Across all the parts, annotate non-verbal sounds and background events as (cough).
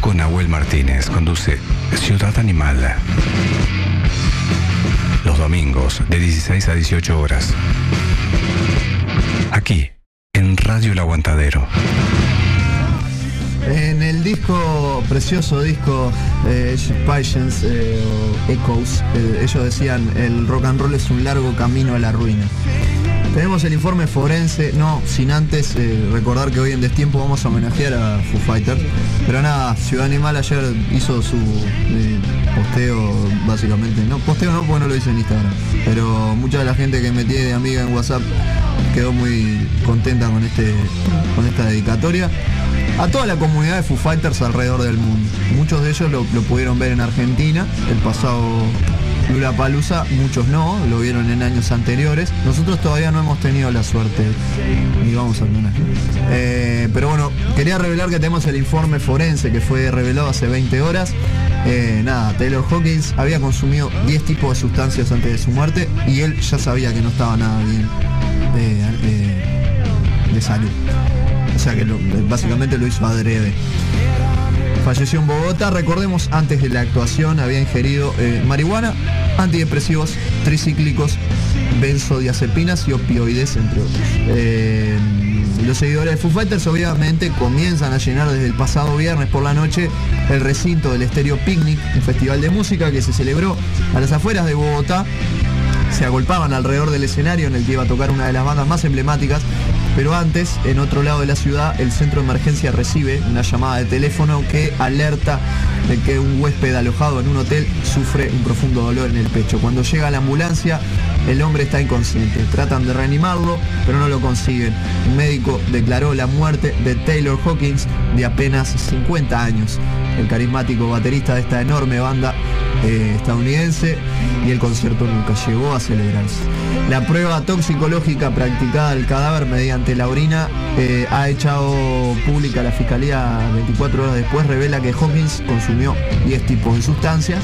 Paco Nahuel Martínez conduce Ciudad Animal. Los domingos de 16 a 18 horas. Aquí, en Radio El Aguantadero. En el disco, precioso disco eh, Patience eh, Echoes, eh, ellos decían, el rock and roll es un largo camino a la ruina. Tenemos el informe forense, no, sin antes eh, recordar que hoy en Destiempo vamos a homenajear a Foo Fighters. Pero nada, Ciudad Animal ayer hizo su eh, posteo, básicamente. No, posteo no, porque no lo hice en Instagram. Pero mucha de la gente que me tiene de amiga en WhatsApp quedó muy contenta con, este, con esta dedicatoria. A toda la comunidad de Foo Fighters alrededor del mundo. Muchos de ellos lo, lo pudieron ver en Argentina el pasado Lula Palusa, muchos no, lo vieron en años anteriores. Nosotros todavía no hemos tenido la suerte, ni vamos a tener. Eh, pero bueno, quería revelar que tenemos el informe forense que fue revelado hace 20 horas. Eh, nada, Taylor Hawkins había consumido 10 tipos de sustancias antes de su muerte y él ya sabía que no estaba nada bien de, de- de salud. O sea que lo- básicamente lo hizo adrede. Falleció en Bogotá, recordemos, antes de la actuación había ingerido eh, marihuana, antidepresivos, tricíclicos, benzodiazepinas y opioides, entre otros. Eh, los seguidores de Foo Fighters obviamente comienzan a llenar desde el pasado viernes por la noche el recinto del Estéreo Picnic, un festival de música que se celebró a las afueras de Bogotá. Se agolpaban alrededor del escenario en el que iba a tocar una de las bandas más emblemáticas pero antes, en otro lado de la ciudad, el centro de emergencia recibe una llamada de teléfono que alerta de que un huésped alojado en un hotel sufre un profundo dolor en el pecho. Cuando llega la ambulancia, el hombre está inconsciente. Tratan de reanimarlo, pero no lo consiguen. Un médico declaró la muerte de Taylor Hawkins de apenas 50 años. El carismático baterista de esta enorme banda eh, estadounidense y el concierto nunca llegó a celebrarse. La prueba toxicológica practicada al cadáver mediante la orina eh, ha echado pública la fiscalía 24 horas después, revela que Hawkins consumió 10 tipos de sustancias.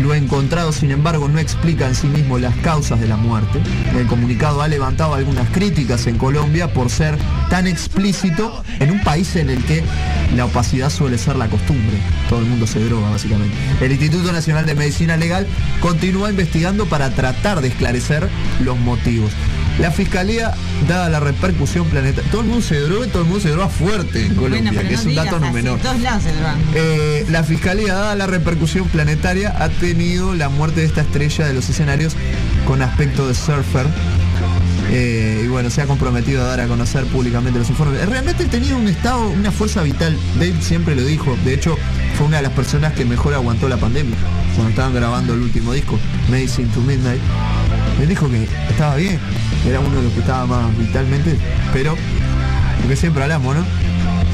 Lo encontrado, sin embargo, no explica en sí mismo las causas de la muerte. El comunicado ha levantado algunas críticas en Colombia por ser tan explícito en un país en el que la opacidad suele ser la costumbre. Todo el mundo se droga, básicamente. El Instituto Nacional de Medicina Legal continúa investigando para tratar de esclarecer los motivos. La fiscalía, dada la repercusión planetaria, todo el mundo se droga y todo el mundo se droga fuerte en Colombia, Bueno, que es un dato no menor. Todos lados se drogan. Eh, la fiscalía, dada la repercusión planetaria, ha tenido la muerte de esta estrella de los escenarios con aspecto de surfer. Eh, y bueno, se ha comprometido a dar a conocer públicamente los informes. Realmente tenía un estado, una fuerza vital. Dave siempre lo dijo. De hecho, fue una de las personas que mejor aguantó la pandemia. Cuando estaban grabando el último disco, Medicine to Midnight. Él dijo que estaba bien. Era uno de los que estaba más vitalmente. Pero, lo que siempre hablamos, ¿no?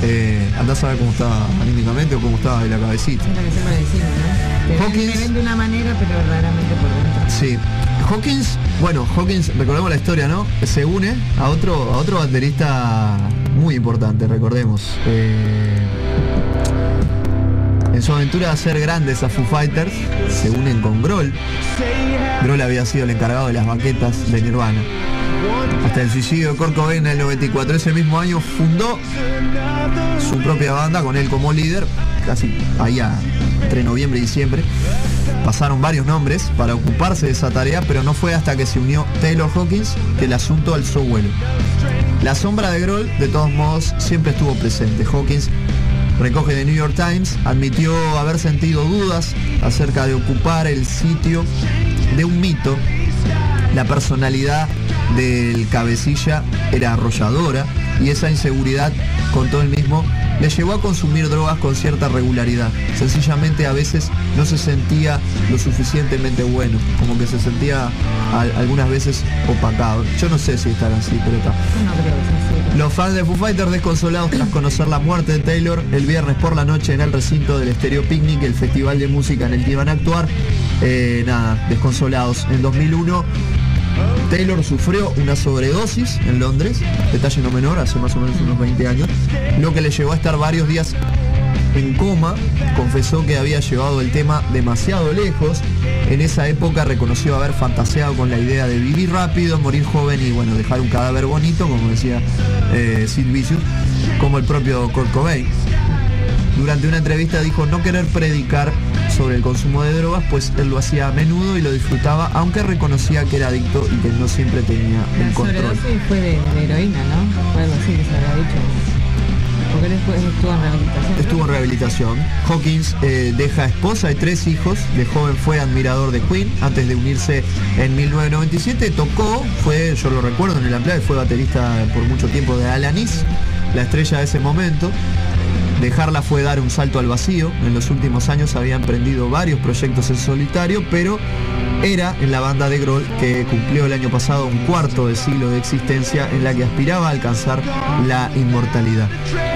Eh, andás a ver cómo estaba anímicamente o cómo estaba de la cabecita. Es lo que siempre decimos, ¿no? Te ven- Hawkins- te ven de una manera, pero verdaderamente por dentro. Sí. Hawkins, bueno, Hawkins, recordemos la historia, ¿no? Se une a otro, a otro baterista muy importante, recordemos. Eh, en su aventura de hacer grandes a Foo Fighters, se unen con Grohl. Grohl había sido el encargado de las baquetas de Nirvana. Hasta el suicidio de Kurt en el 94, ese mismo año fundó su propia banda con él como líder, casi allá entre noviembre y diciembre. Pasaron varios nombres para ocuparse de esa tarea, pero no fue hasta que se unió Taylor Hawkins que el asunto alzó vuelo. La sombra de Grohl, de todos modos, siempre estuvo presente. Hawkins recoge de New York Times, admitió haber sentido dudas acerca de ocupar el sitio de un mito. La personalidad del cabecilla era arrolladora y esa inseguridad, contó él mismo, le llevó a consumir drogas con cierta regularidad. Sencillamente a veces no se sentía lo suficientemente bueno, como que se sentía al- algunas veces opacado. Yo no sé si estar así, pero está. Yo no creo que sea así. Los fans de Foo Fighters desconsolados tras conocer la muerte de Taylor el viernes por la noche en el recinto del Stereo Picnic, el festival de música en el que iban a actuar. Eh, nada, desconsolados. En 2001 Taylor sufrió una sobredosis en Londres, detalle no menor, hace más o menos unos 20 años, lo que le llevó a estar varios días en coma, confesó que había llevado el tema demasiado lejos. En esa época reconoció haber fantaseado con la idea de vivir rápido, morir joven y bueno, dejar un cadáver bonito, como decía eh, Sid Vicious, como el propio Kurt. Durante una entrevista dijo no querer predicar sobre el consumo de drogas, pues él lo hacía a menudo y lo disfrutaba, aunque reconocía que era adicto y que no siempre tenía un control. fue de, de heroína, ¿no? Fue algo así que se había dicho. Porque después estuvo en rehabilitación. Estuvo en rehabilitación. Hawkins eh, deja esposa y tres hijos. De joven fue admirador de Queen. Antes de unirse en 1997 tocó, fue, yo lo recuerdo en el Amplade, fue baterista por mucho tiempo de Alanis, la estrella de ese momento. Dejarla fue dar un salto al vacío. En los últimos años había emprendido varios proyectos en solitario, pero era en la banda de Grohl que cumplió el año pasado un cuarto de siglo de existencia en la que aspiraba a alcanzar la inmortalidad.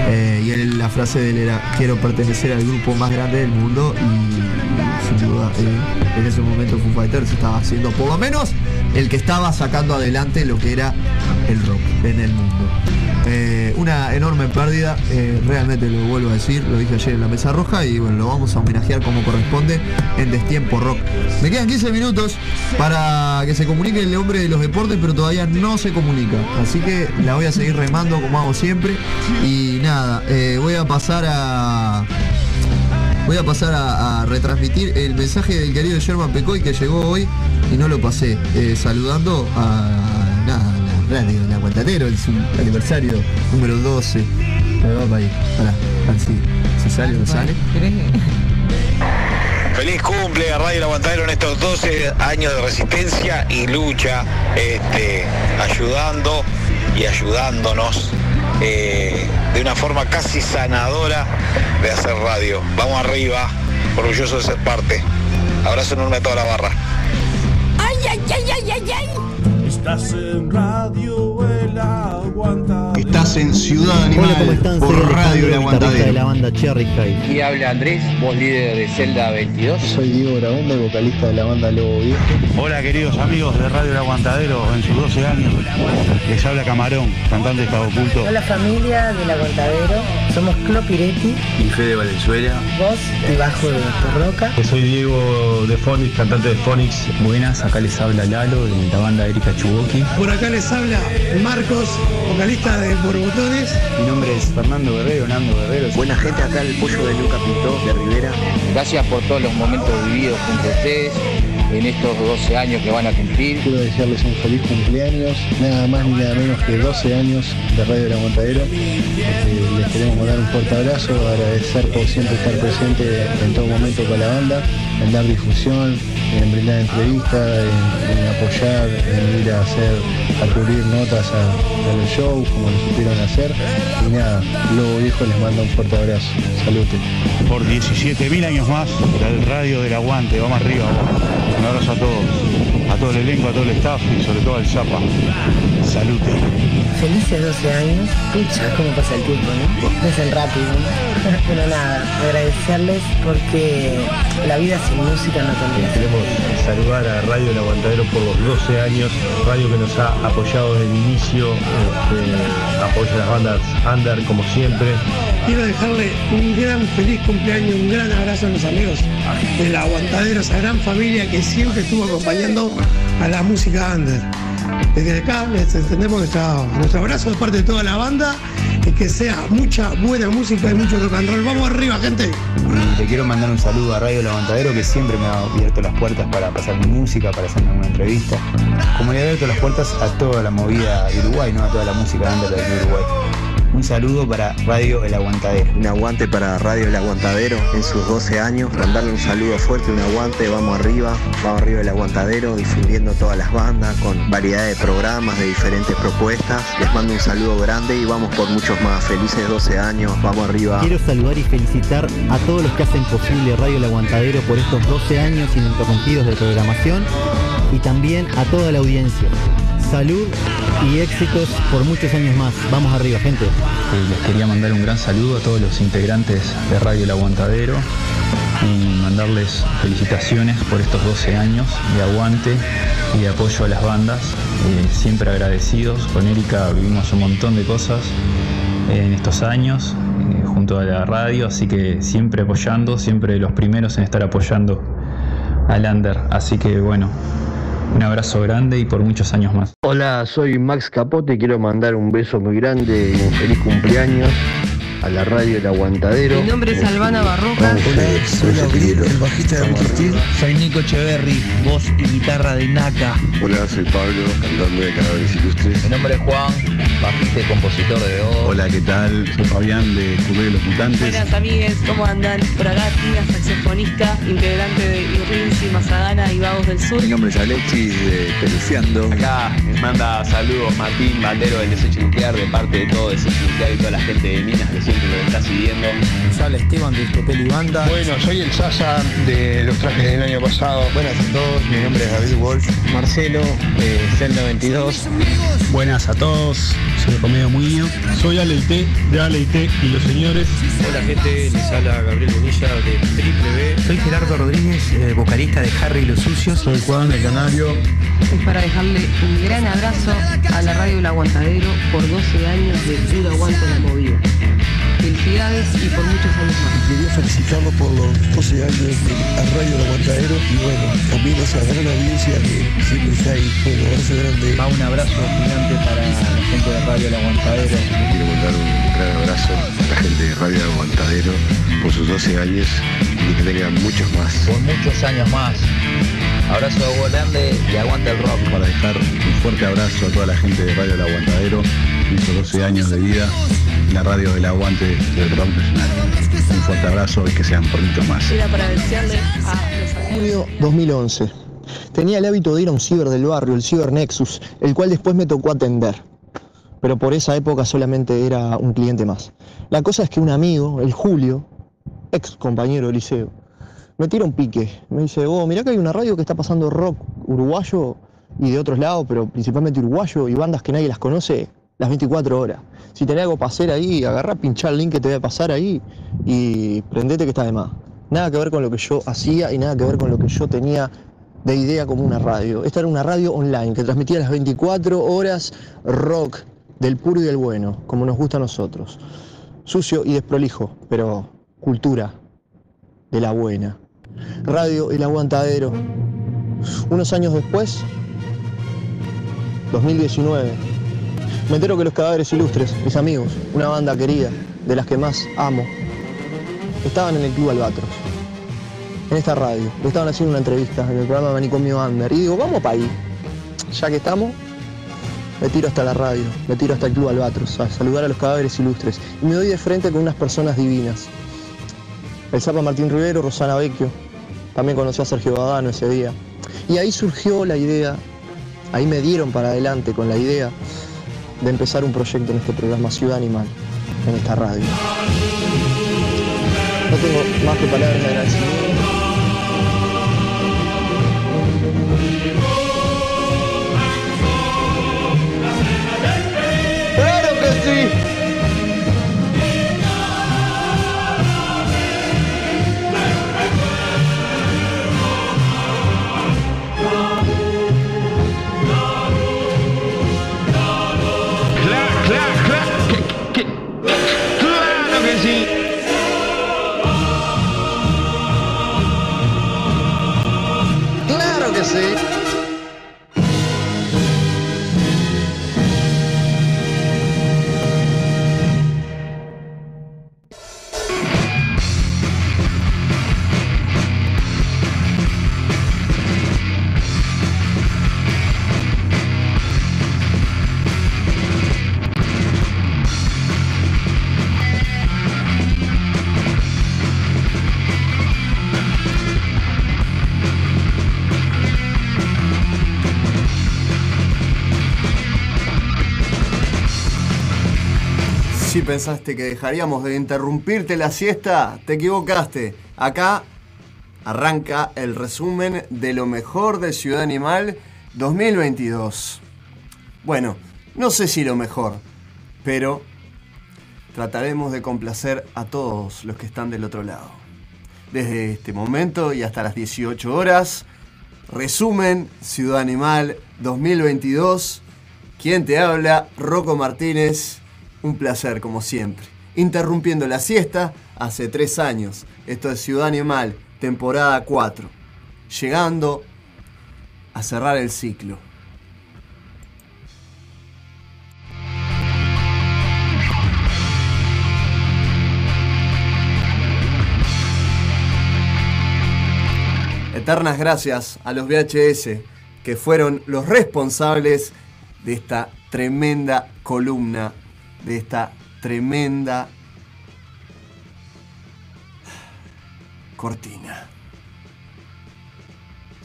Eh, y la frase de él era, quiero pertenecer al grupo más grande del mundo y sin duda eh, en ese momento Foo Fighters estaba haciendo por lo menos el que estaba sacando adelante lo que era el rock en el mundo. Eh, una enorme pérdida, eh, realmente lo vuelvo a decir, lo dije ayer en la mesa roja y bueno, lo vamos a homenajear como corresponde en Destiempo Rock. Me quedan 15 minutos para que se comunique el hombre de los deportes, pero todavía no se comunica. Así que la voy a seguir remando como hago siempre. Y nada, eh, voy a pasar a. Voy a pasar a, a retransmitir el mensaje del querido Sherman Pecoy que llegó hoy y no lo pasé. saludando a radio, la Aguantadero, el su aniversario número 12. Me va para. Pará, a ver si, si sale o no sale. ¿Querés (laughs) que- Feliz cumple a Radio Aguantadero en estos 12 años de resistencia y lucha, este, ayudando y ayudándonos eh, de una forma casi sanadora de hacer radio. Vamos arriba, orgulloso de ser parte. Abrazo enorme a toda la barra. Estás en radio, el aguanta. Estás en Ciudad Animal Hola, ¿cómo están? Soy por Radio El guitarrista de Aguantadero. la banda Cherry High. Aquí habla Andrés, voz líder de Zelda 22. Soy Diego Grabonda, vocalista de la banda Lobo Viejo. Hola queridos amigos de Radio El Aguantadero en sus 12 años. Les habla Camarón, cantante de Estado Oculto. Hola familia del Aguantadero, somos Clo Piretti, y Fede Valenzuela. voz y bajo de Roca. Soy Diego de Fonix, cantante de Fonix. Buenas, acá les habla Lalo de la banda Erika Chuboki. Por acá les habla Marcos, vocalista de Mi nombre es Fernando Guerrero, Nando Guerrero. Buena gente, acá el pollo de Luca Pintó de Rivera. Gracias por todos los momentos vividos junto a ustedes en estos 12 años que van a cumplir. Quiero desearles un feliz cumpleaños, nada más ni nada menos que 12 años de Radio El Aguantadero. Eh, les queremos mandar un fuerte abrazo, agradecer por siempre estar presente en todo momento con la banda, en dar difusión, en brindar entrevistas, en, en apoyar, en ir a hacer, a cubrir notas a, a los shows como lo supieron hacer. Y nada, Lobo Viejo les manda un fuerte abrazo. Salute. Por 17.000 años más, el Radio del Aguante. Vamos arriba. Un abrazo a todos, a todo el elenco, a todo el staff y sobre todo al Zapa. Salute. Felices 12 años. Pucha, cómo pasa el tiempo, ¿no? Es el rápido, ¿no? (laughs) Pero nada, agradecerles porque la vida sin música no tendría. Queremos saludar a Radio El Aguantadero por los 12 años, radio que nos ha apoyado desde el inicio, este, apoya a las bandas under como siempre. Quiero dejarle un gran feliz cumpleaños, un gran abrazo a los amigos del Aguantadero, esa gran familia que siempre estuvo acompañando a la música under. Desde acá les extendemos nuestra- nuestro abrazo de parte de toda la banda y que sea mucha buena música y mucho rock and roll. Vamos arriba, gente. Le quiero mandar un saludo a Radio El Aguantadero que siempre me ha abierto las puertas para pasar mi música, para hacerme alguna entrevista. Como le he abierto las puertas a toda la movida de Uruguay, no a toda la música under de Uruguay. Un saludo para Radio El Aguantadero. Un aguante para Radio El Aguantadero en sus 12 años. Mandarle un saludo fuerte, un aguante, vamos arriba, vamos arriba El Aguantadero, difundiendo todas las bandas con variedad de programas, de diferentes propuestas. Les mando un saludo grande y vamos por muchos más. Felices 12 años, vamos arriba. Quiero saludar y felicitar a todos los que hacen posible Radio El Aguantadero por estos 12 años ininterrumpidos de programación y también a toda la audiencia. Salud y éxitos por muchos años más. Vamos arriba, gente. Eh, les quería mandar un gran saludo a todos los integrantes de Radio El Aguantadero y mandarles felicitaciones por estos 12 años de aguante y de apoyo a las bandas. Eh, siempre agradecidos. Con Erika vivimos un montón de cosas en estos años eh, junto a la radio, así que siempre apoyando, siempre los primeros en estar apoyando al Under. Así que bueno, un abrazo grande y por muchos años más. Hola, soy Max Capote, quiero mandar un beso muy grande y un feliz cumpleaños a la radio El Aguantadero. Mi nombre es Albana Barroca. soy Gabriel, el bajista de Resistir. Soy Nico Echeverry, voz y guitarra de Naka. Hola, soy Pablo, cantante de Cadáveres Ilustres. Mi nombre es Juan, bajista y compositor de voz. Hola, ¿qué tal? Soy Fabián de Club de los Mutantes. Buenas amigues, ¿cómo andan? Por acá Tina, saxofonista, integrante de Irrinzi, Mazagana y Vagos del Sur. Mi nombre es Alexis de Peluciando. Acá les manda saludos Martín Bandero del Desecho Nuclear de parte de todo Desecho Nuclear y toda la gente de Minas que siempre lo está siguiendo. Sale Esteban de Estopel y Banda. Bueno, soy el Sasa de los trajes del año pasado. Buenas a todos, mi nombre es David Wolf. Marcelo de Celda 22. Buenas a todos, soy Romeo Muñoz. Soy Aleite de Aleite y los señores. Hola gente, les habla Gabriel Bonilla de Triple B. Soy Gerardo Rodríguez, eh, vocalista de Harry y los Sucios. Soy Juan de Canario. Es para dejarle un gran abrazo a la radio El Aguantadero por 12 años de puro aguante en la movida. Felicidades y por muchos años más. Quería felicitarlo por los 12 años de radio El Aguantadero y bueno, también esa gran audiencia que siempre está ahí. Bueno, abrazo grande. Va un abrazo gigante para la gente de Radio El Aguantadero. Quiero mandar un gran abrazo a la gente de Radio El Aguantadero por sus 12 años y que tengan muchos más. Por muchos años más. Abrazo grande y aguanta el rock. Para dejar un fuerte abrazo a toda la gente de Radio El Aguantadero en sus 12 años de vida, la radio del aguante del rock nacional. Un fuerte abrazo y que sean mucho más. Era para desearle a. Junio 2011. Tenía el hábito de ir a un ciber del barrio, el Ciber Nexus, el cual después me tocó atender. Pero por esa época solamente era un cliente más. La cosa es que un amigo, el Julio, ex compañero de liceo, me tira un pique. Me dice, oh, mirá que hay una radio que está pasando rock uruguayo y de otros lados, pero principalmente uruguayo y bandas que nadie las conoce las 24 horas. Si tenés algo para hacer ahí, agarrá, pinchá el link que te voy a pasar ahí y prendete que está de más. Nada que ver con lo que yo hacía y nada que ver con lo que yo tenía de idea como una radio. Esta era una radio online que transmitía las 24 horas rock del puro y del bueno, como nos gusta a nosotros. Sucio y desprolijo, pero cultura de la buena. Radio El Aguantadero. Unos años después, 2019, me entero que los cadáveres ilustres, mis amigos, una banda querida, de las que más amo, estaban en el Club Albatros, en esta radio. Le estaban haciendo una entrevista en el programa Manicomio Under. Y digo, vamos para ahí. Ya que estamos, me tiro hasta la radio, me tiro hasta el Club Albatros, a saludar a los cadáveres ilustres. Y me doy de frente con unas personas divinas. El Zapa Martín Rivero, Rosana Vecchio, también conocí a Sergio Badano ese día. Y ahí surgió la idea, ahí me dieron para adelante con la idea de empezar un proyecto en este programa Ciudad Animal, en esta radio. No tengo más que palabras de agradecimiento. Pensaste que dejaríamos de interrumpirte la siesta, te equivocaste. Acá arranca el resumen de lo mejor de Ciudad Animal 2022. Bueno, no sé si lo mejor, pero trataremos de complacer a todos los que están del otro lado. Desde este momento y hasta las 18 horas, resumen Ciudad Animal 2022. ¿Quién te habla? Rocco Martínez. Un placer, como siempre. Interrumpiendo la siesta hace tres años. Esto es Ciudad Animal, temporada 4. Llegando a cerrar el ciclo. Eternas gracias a los VHS, que fueron los responsables de esta tremenda columna de esta tremenda cortina.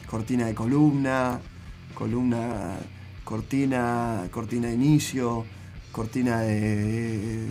Cortina de columna, columna, cortina, cortina de inicio, cortina de...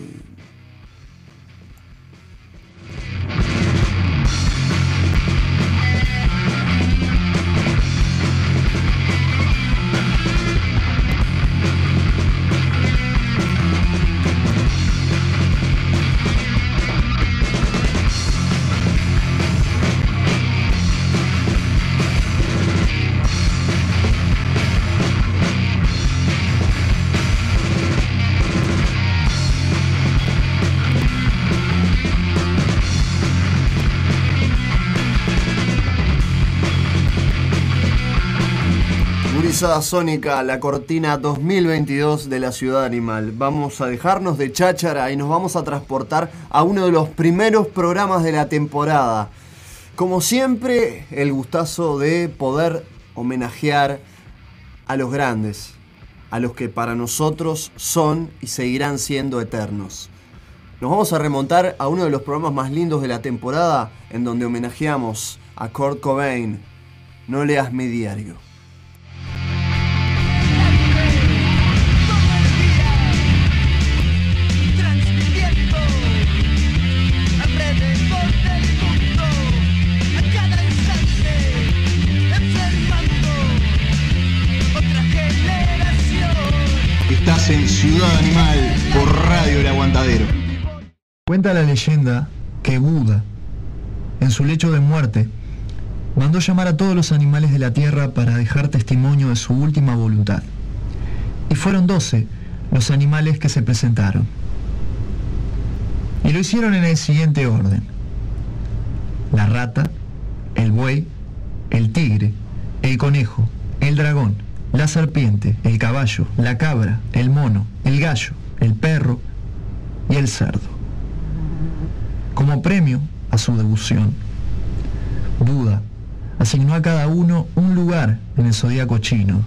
Sónica, la cortina 2022 de la Ciudad Animal. Vamos a dejarnos de cháchara y nos vamos a transportar a uno de los primeros programas de la temporada. Como siempre, el gustazo de poder homenajear a los grandes, a los que para nosotros son y seguirán siendo eternos. Nos vamos a remontar a uno de los programas más lindos de la temporada en donde homenajeamos a Kurt Cobain. No leas mi diario. En Ciudad Animal por Radio El Aguantadero. Cuenta la leyenda que Buda, en su lecho de muerte, mandó llamar a todos los animales de la tierra para dejar testimonio de su última voluntad. Y fueron doce los animales que se presentaron. Y lo hicieron en el siguiente orden. La rata, el buey, el tigre, el conejo, el dragón, la serpiente, el caballo, la cabra, el mono, el gallo, el perro y el cerdo. Como premio a su devoción, Buda asignó a cada uno un lugar en el zodíaco chino.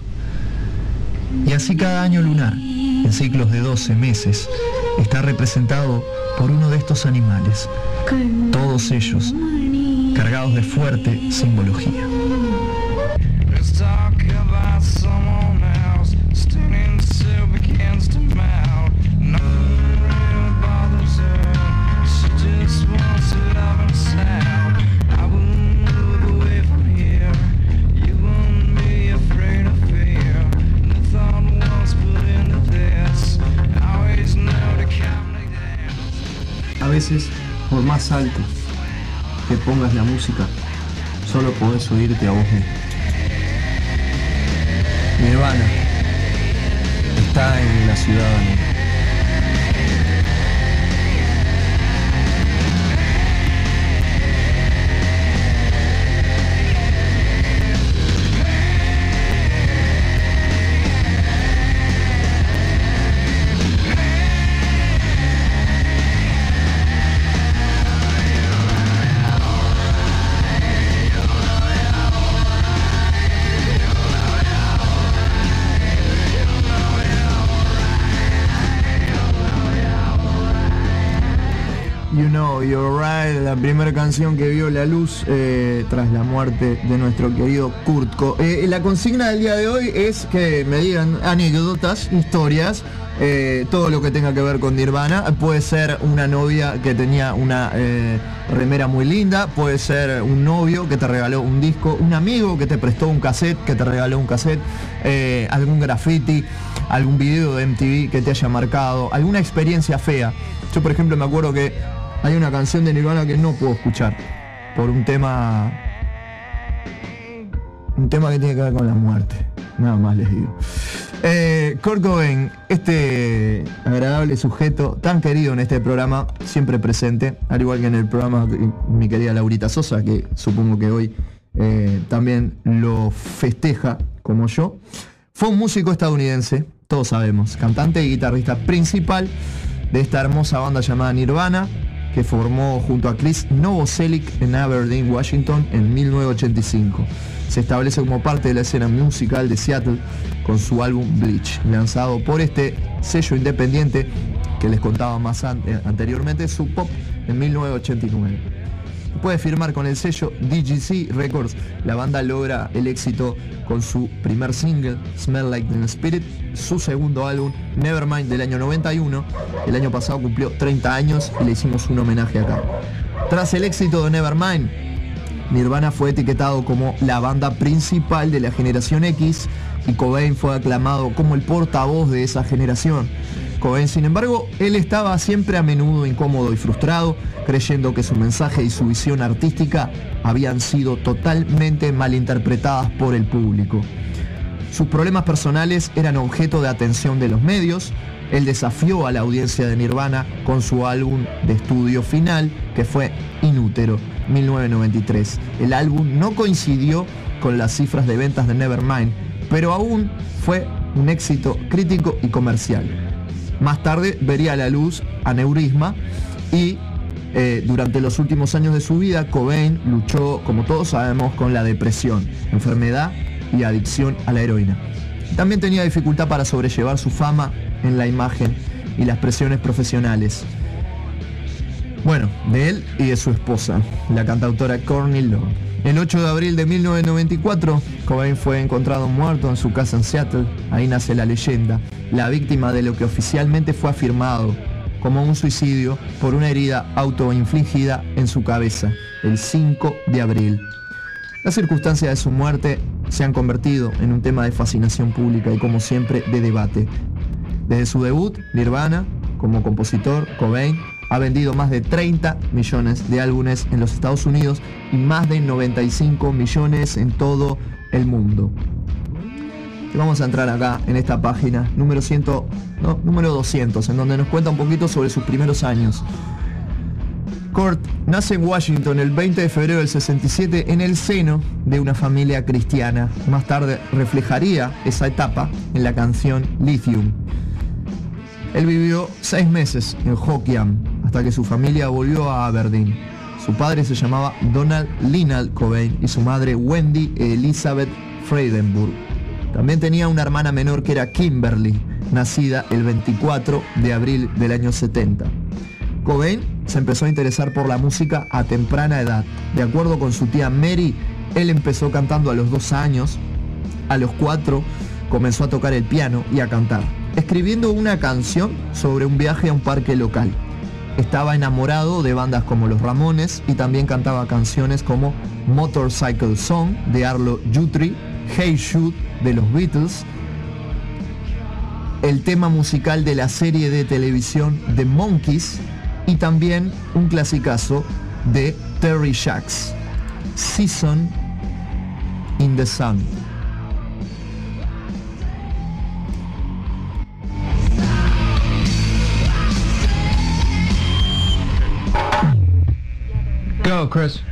Y así cada año lunar, en ciclos de 12 meses, está representado por uno de estos animales, todos ellos cargados de fuerte simbología. Por más alto que pongas la música, solo podés oírte a vos mismo. Nirvana está en la ciudad que vio la luz eh, tras la muerte de nuestro querido Kurt Co- Eh, la consigna del día de hoy es que me digan anécdotas, historias, eh, todo lo que tenga que ver con Nirvana. Puede ser una novia que tenía una eh, remera muy linda, puede ser un novio que te regaló un disco, un amigo que te prestó un cassette, que te regaló un cassette, eh, algún graffiti, algún video de MTV que te haya marcado, alguna experiencia fea. Yo por ejemplo me acuerdo que hay una canción de Nirvana que no puedo escuchar por un tema un tema que tiene que ver con la muerte. Nada más les digo. Eh, Kurt Cobain, este agradable sujeto tan querido en este programa, siempre presente, al igual que en el programa mi querida Laurita Sosa, que supongo que hoy eh, también lo festeja como yo. Fue un músico estadounidense, todos sabemos, cantante y guitarrista principal de esta hermosa banda llamada Nirvana, que formó junto a Chris Novoselic en Aberdeen, Washington en 1985. Se establece como parte de la escena musical de Seattle con su álbum Bleach, lanzado por este sello independiente que les contaba más eh, anteriormente, Sub Pop en 1989. Después de firmar con el sello DGC Records, la banda logra el éxito con su primer single, Smell Like Teen Spirit, su segundo álbum, Nevermind del año 91. El año pasado cumplió 30 años y le hicimos un homenaje acá. Tras el éxito de Nevermind, Nirvana fue etiquetado como la banda principal de la generación X y Cobain fue aclamado como el portavoz de esa generación. Cobain, sin embargo, él estaba siempre a menudo incómodo y frustrado, creyendo que su mensaje y su visión artística habían sido totalmente malinterpretadas por el público. Sus problemas personales eran objeto de atención de los medios. Él desafió a la audiencia de Nirvana con su álbum de estudio final, que fue Inútero, 1993. El álbum no coincidió con las cifras de ventas de Nevermind, pero aún fue un éxito crítico y comercial. Más tarde vería la luz Aneurisma y eh, durante los últimos años de su vida, Cobain luchó, como todos sabemos, con la depresión, enfermedad y adicción a la heroína. También tenía dificultad para sobrellevar su fama en la imagen y las presiones profesionales. Bueno, de él y de su esposa, la cantautora Courtney Love. El 8 de abril de 1994, Cobain fue encontrado muerto en su casa en Seattle. Ahí nace la leyenda, la víctima de lo que oficialmente fue afirmado como un suicidio por una herida autoinfligida en su cabeza, el 5 de abril. Las circunstancias de su muerte se han convertido en un tema de fascinación pública y como siempre de debate. Desde su debut, Nirvana, como compositor, Cobain ha vendido más de 30 millones de álbumes en los Estados Unidos y más de 95 millones en todo el mundo. Vamos a entrar acá en esta página número 100, no, número 200, en donde nos cuenta un poquito sobre sus primeros años. Kurt nace en Washington el 20 de febrero del 67 en el seno de una familia cristiana. Más tarde reflejaría esa etapa en la canción Lithium. Él vivió seis meses en Hoquiam hasta que su familia volvió a Aberdeen. Su padre se llamaba Donald Linald Cobain y su madre Wendy Elizabeth Freidenburg. También tenía una hermana menor que era Kimberly, nacida el 24 de abril del año 70. Cobain se empezó a interesar por la música a temprana edad. De acuerdo con su tía Mary, él empezó cantando a los dos años. A los cuatro comenzó a tocar el piano y a cantar, escribiendo una canción sobre un viaje a un parque local. Estaba enamorado de bandas como Los Ramones y también cantaba canciones como Motorcycle Song de Arlo Guthrie, Hey Shoot de los Beatles, el tema musical de la serie de televisión The Monkeys y también un clasicazo de Terry Jacks, Season in the Sun. Chris.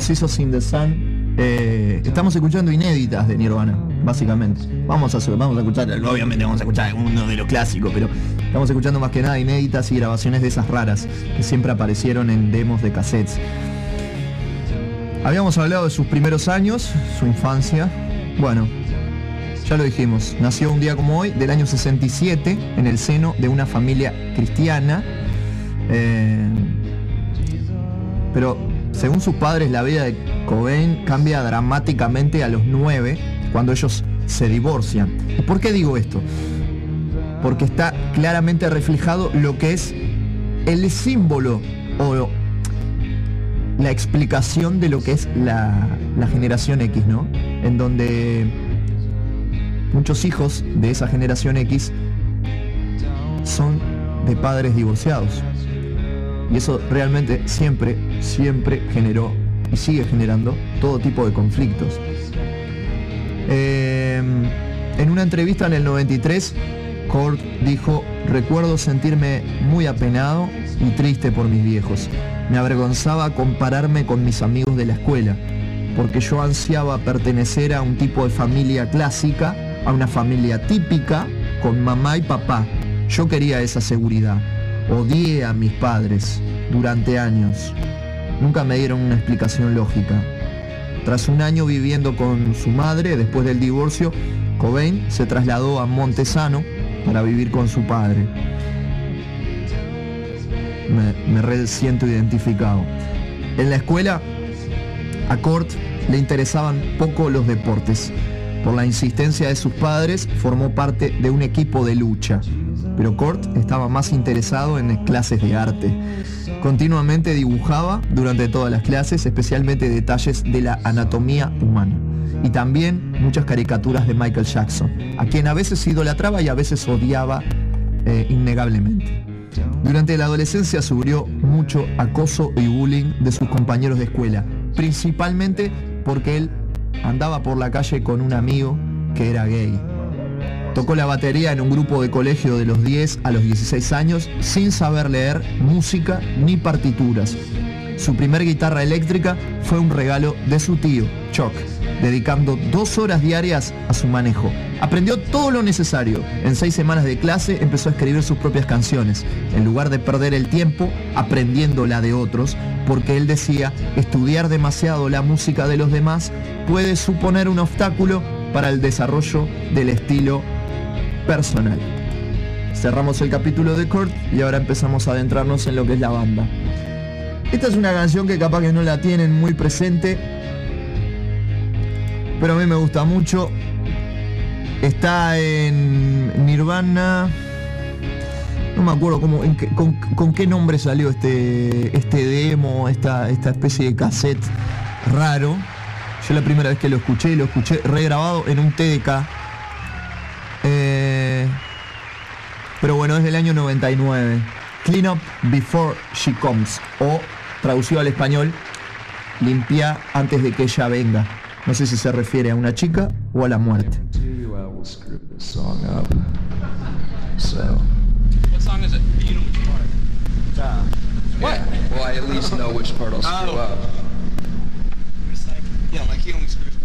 Seasons in the Sun. Eh, estamos escuchando inéditas de Nirvana, básicamente. Vamos a, vamos a escuchar, obviamente vamos a escuchar uno de los clásicos, pero estamos escuchando más que nada inéditas y grabaciones de esas raras que siempre aparecieron en demos de cassettes. Habíamos hablado de sus primeros años, su infancia. Bueno, ya lo dijimos, nació un día como hoy, del año 67, en el seno de una familia cristiana. Eh, pero según sus padres, la vida de Cobain cambia dramáticamente a los nueve, cuando ellos se divorcian. ¿Y por qué digo esto? Porque está claramente reflejado lo que es el símbolo o la explicación de lo que es la, la generación X, ¿no? En donde muchos hijos de esa generación X son de padres divorciados. Y eso realmente siempre, siempre generó y sigue generando todo tipo de conflictos. Eh, en una entrevista en el 93, Kurt dijo, recuerdo sentirme muy apenado y triste por mis viejos. Me avergonzaba compararme con mis amigos de la escuela, porque yo ansiaba pertenecer a un tipo de familia clásica, a una familia típica, con mamá y papá. Yo quería esa seguridad. Odié a mis padres durante años. Nunca me dieron una explicación lógica. Tras un año viviendo con su madre, después del divorcio, Cobain se trasladó a Montesano para vivir con su padre. Me, me re siento identificado. En la escuela, a Kurt le interesaban poco los deportes. Por la insistencia de sus padres, formó parte de un equipo de lucha. Pero Kurt estaba más interesado en clases de arte. Continuamente dibujaba durante todas las clases, especialmente detalles de la anatomía humana. Y también muchas caricaturas de Michael Jackson, a quien a veces idolatraba y a veces odiaba eh, innegablemente. Durante la adolescencia sufrió mucho acoso y bullying de sus compañeros de escuela, principalmente porque él andaba por la calle con un amigo que era gay. Tocó la batería en un grupo de colegio de los 10 a los 16 años sin saber leer música ni partituras. Su primer guitarra eléctrica fue un regalo de su tío, Chuck, dedicando dos horas diarias a su manejo. Aprendió todo lo necesario. En seis semanas de clase empezó a escribir sus propias canciones, en lugar de perder el tiempo aprendiendo la de otros, porque él decía, estudiar demasiado la música de los demás puede suponer un obstáculo para el desarrollo del estilo personal. Cerramos el capítulo de Kurt y ahora empezamos a adentrarnos en lo que es la banda. Esta es una canción que capaz que no la tienen muy presente, pero a mí me gusta mucho. Está en Nirvana. No me acuerdo cómo, en con qué nombre salió este, este demo, esta, esta especie de cassette raro. Yo la primera vez que lo escuché, lo escuché regrabado en un TDK. Pero bueno, es del año 99. Clean Up Before She Comes. O traducido al español, limpia antes de que ella venga. No sé si se refiere a una chica o a la muerte. What song is it? You know which part. What? Well, I at least know which part I'll screw up. It's like, yeah, like he only screws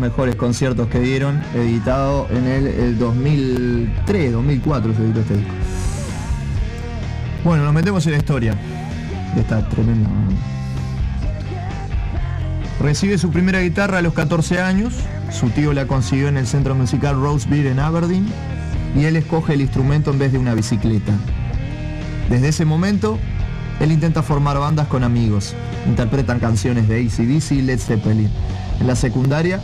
mejores conciertos que dieron, editado en el, el 2003, 2004 se editó este. Bueno, nos metemos en la historia de esta tremenda. Recibe su primera guitarra a los 14 años, su tío la consiguió en el centro musical Rose Beer en Aberdeen y él escoge el instrumento en vez de una bicicleta. Desde ese momento, él intenta formar bandas con amigos, interpretan canciones de ACDC y Led Zeppelin. En la secundaria,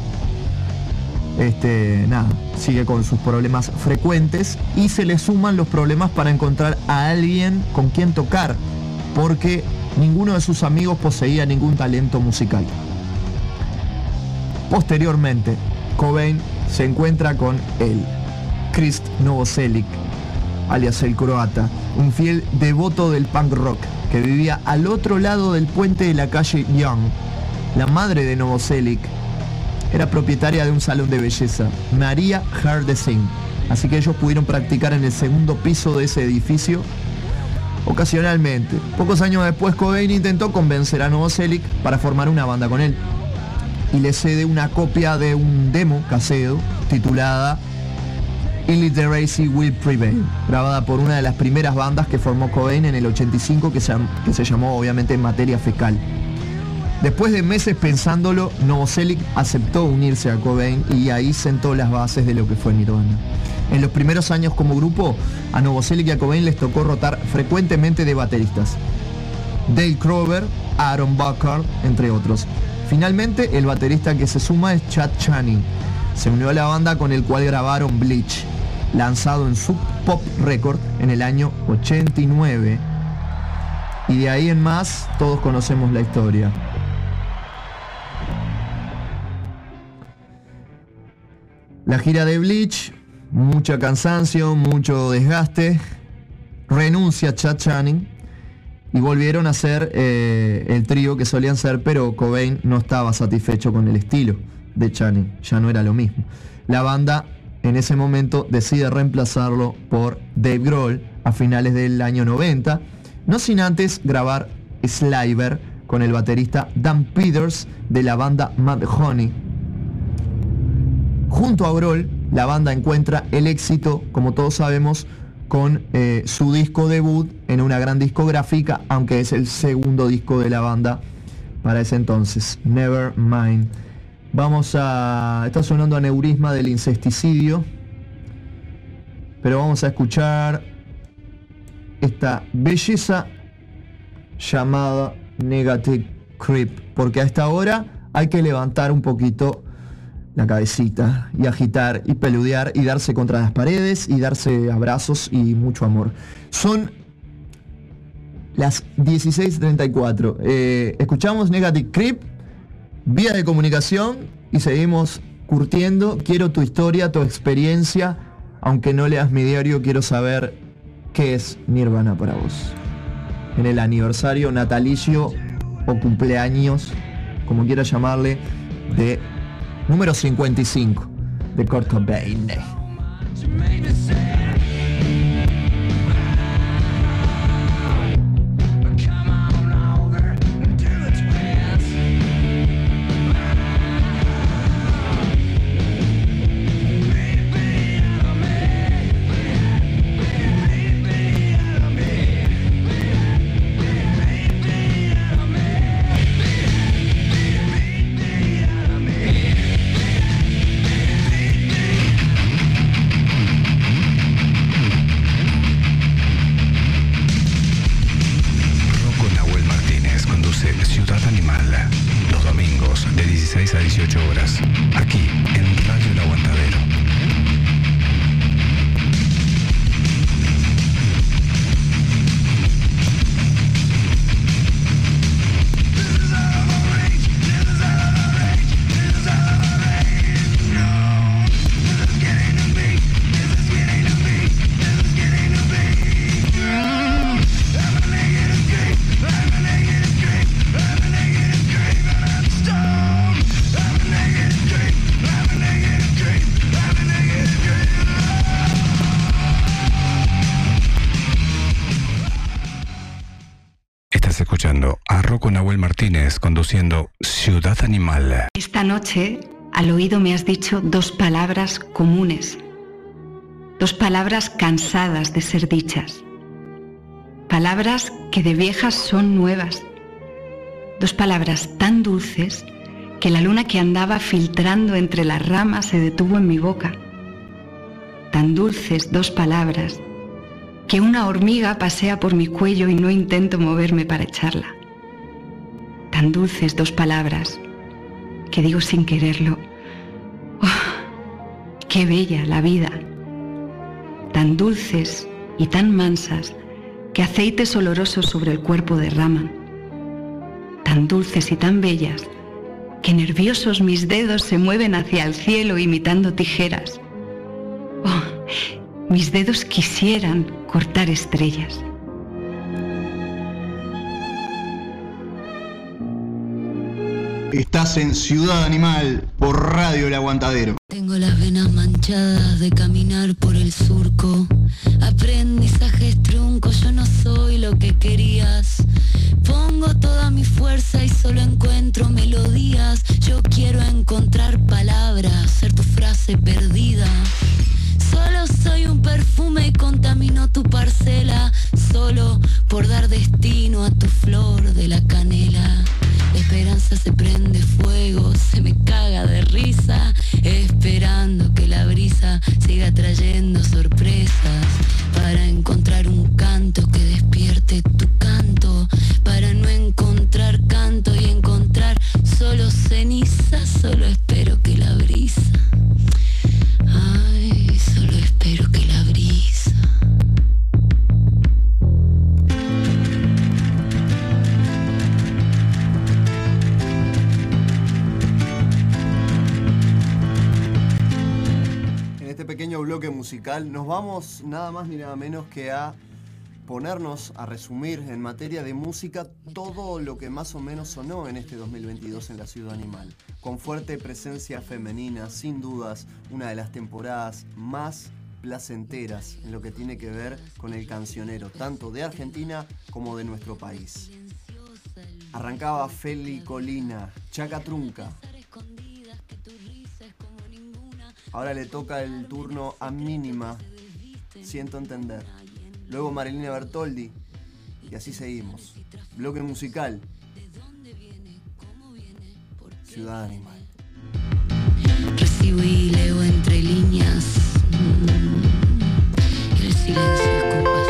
este, nada, sigue con sus problemas frecuentes y se le suman los problemas para encontrar a alguien con quien tocar, porque ninguno de sus amigos poseía ningún talento musical. Posteriormente, Cobain se encuentra con él, Krist Novoselic, alias el croata, un fiel devoto del punk rock que vivía al otro lado del puente de la calle Young. La madre de Novoselic era propietaria de un salón de belleza, María Hardesing, así que ellos pudieron practicar en el segundo piso de ese edificio ocasionalmente. Pocos años después Cobain intentó convencer a Novoselic para formar una banda con él y le cede una copia de un demo casero titulada Illiteracy Will Prevail, grabada por una de las primeras bandas que formó Cobain en el 85 que se, que se llamó obviamente Materia Fecal. Después de meses pensándolo, Novoselic aceptó unirse a Cobain y ahí sentó las bases de lo que fue Nirvana. En los primeros años como grupo, a Novoselic y a Cobain les tocó rotar frecuentemente de bateristas. Dale Crover, Aaron Buckard, entre otros. Finalmente, el baterista que se suma es Chad Channing. Se unió a la banda con el cual grabaron Bleach, lanzado en Sub Pop Record en el año 89. Y de ahí en más, todos conocemos la historia. La gira de Bleach, mucho cansancio, mucho desgaste. Renuncia Chad Channing y volvieron a ser eh, el trío que solían ser, pero Cobain no estaba satisfecho con el estilo de Channing, ya no era lo mismo. La banda en ese momento decide reemplazarlo por Dave Grohl a finales del año 90, no sin antes grabar Sliver con el baterista Dan Peters de la banda Mad Honey. Junto a Grohl, la banda encuentra el éxito, como todos sabemos, con eh, su disco debut en una gran discográfica, aunque es el segundo disco de la banda para ese entonces, Nevermind. Vamos a... Está sonando aneurisma del incesticidio, pero vamos a escuchar esta belleza llamada Negative Creep, porque a esta hora hay que levantar un poquito la cabecita y agitar y peludear y darse contra las paredes y darse abrazos y mucho amor. Son las 16.34. Eh, escuchamos Negative Creep, vía de comunicación y seguimos curtiendo. Quiero tu historia, tu experiencia. Aunque no leas mi diario, quiero saber qué es Nirvana para vos. En el aniversario natalicio o cumpleaños, como quieras llamarle, de número 55 de Kurt Cobain. Conduciendo Ciudad Animal. Esta noche al oído me has dicho dos palabras comunes, dos palabras cansadas de ser dichas, palabras que de viejas son nuevas, dos palabras tan dulces que la luna que andaba filtrando entre las ramas se detuvo en mi boca. Tan dulces dos palabras que una hormiga pasea por mi cuello y no intento moverme para echarla. Tan dulces dos palabras que digo sin quererlo, "Oh, qué bella la vida. Tan dulces y tan mansas que aceites olorosos sobre el cuerpo derraman. Tan dulces y tan bellas que nerviosos mis dedos se mueven hacia el cielo imitando tijeras. Oh, mis dedos quisieran cortar estrellas. Estás en Ciudad Animal por Radio El Aguantadero. Tengo las venas manchadas de caminar por el surco. Aprendizajes truncos, yo no soy lo que querías. Pongo toda mi fuerza y solo encuentro melodías. Yo quiero encontrar palabras, ser tu frase perdida. Solo soy un perfume y contamino tu parcela. Solo por dar destino a tu flor de la canela. La esperanza se prende fuego, se me caga de risa, esperando que la brisa siga trayendo sorpresas para encontrar un canto que despierte tu canto, para no encontrar canto y encontrar solo ceniza, solo espero que la brisa. Bloque musical nos vamos nada más ni nada menos que a ponernos a resumir en materia de música todo lo que más o menos sonó en este 2022 en la Ciudad Animal. Con fuerte presencia femenina, sin dudas, una de las temporadas más placenteras en lo que tiene que ver con el cancionero, tanto de Argentina como de nuestro país. Arrancaba Feli Colina, Chaca Trunca. Ahora le toca el turno a Mínima, siento entender. Luego Marilina Bertoldi. Y así seguimos. Bloque musical. Ciudad Animal. Recibo y leo entre líneas. mm, El silencio es.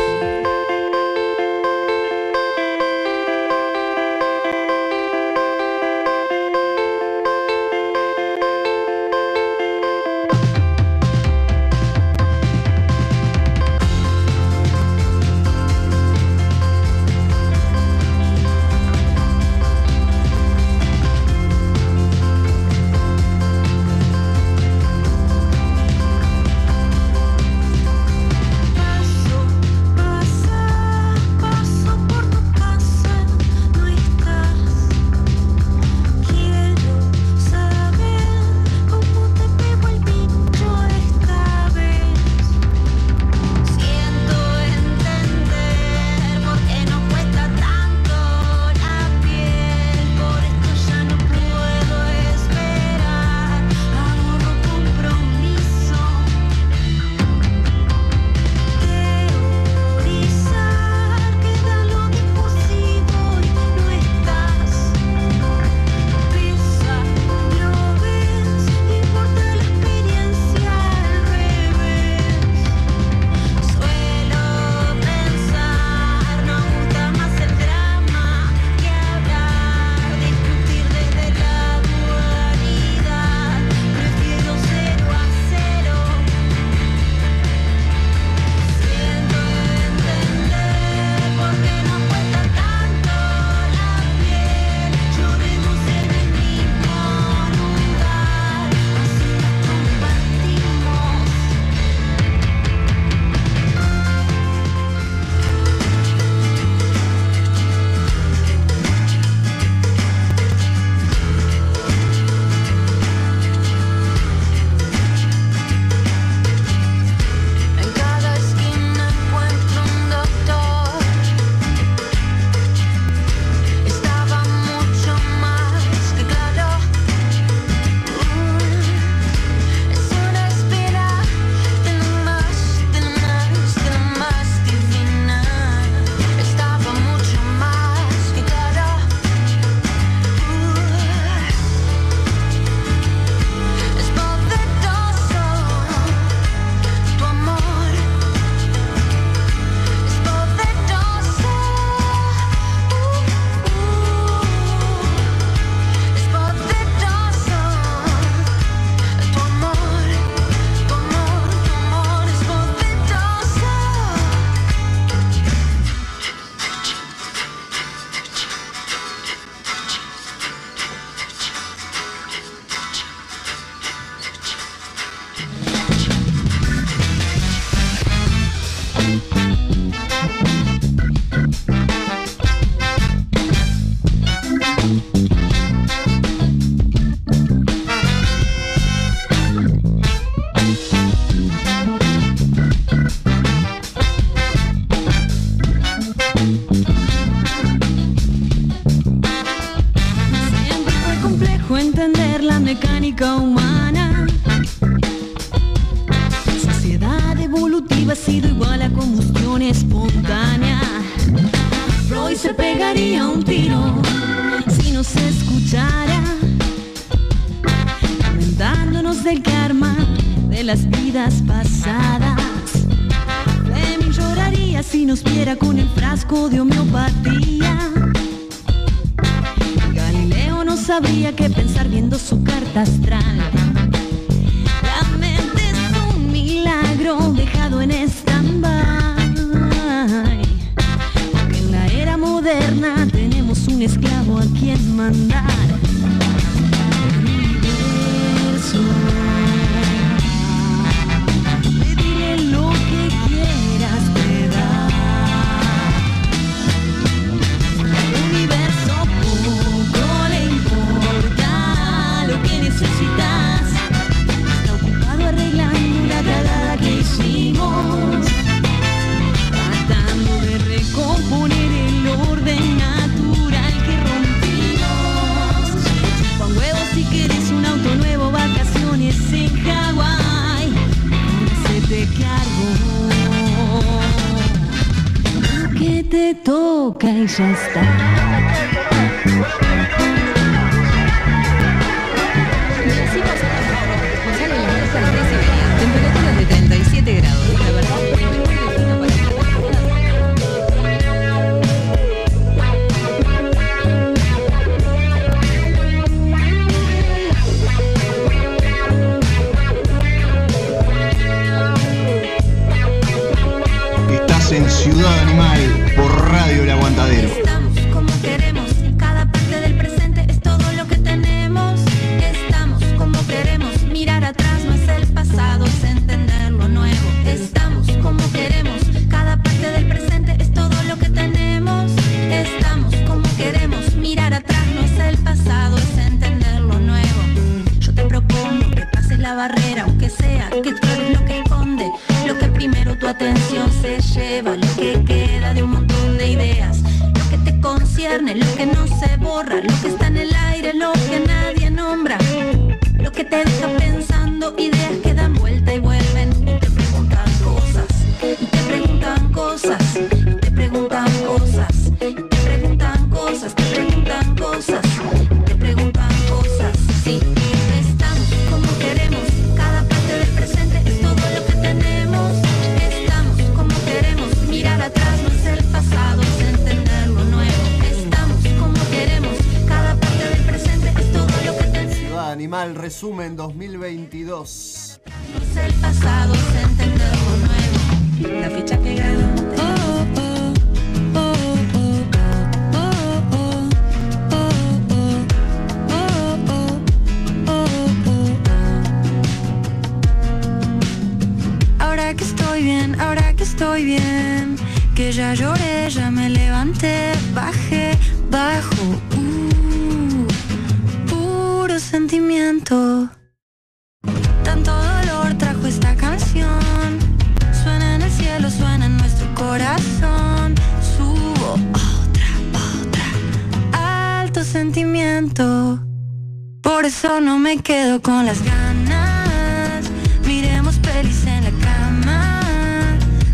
no me quedo con las ganas. Miremos pelis en la cama.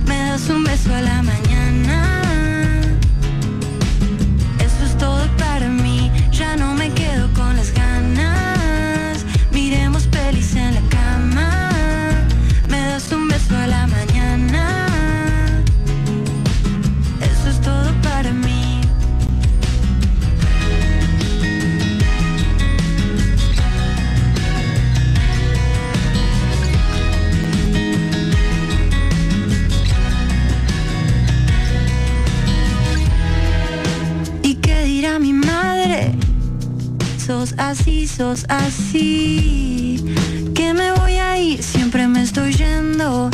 Me das un beso a la mañana. así, sos así. Que me voy a ir, siempre me estoy yendo.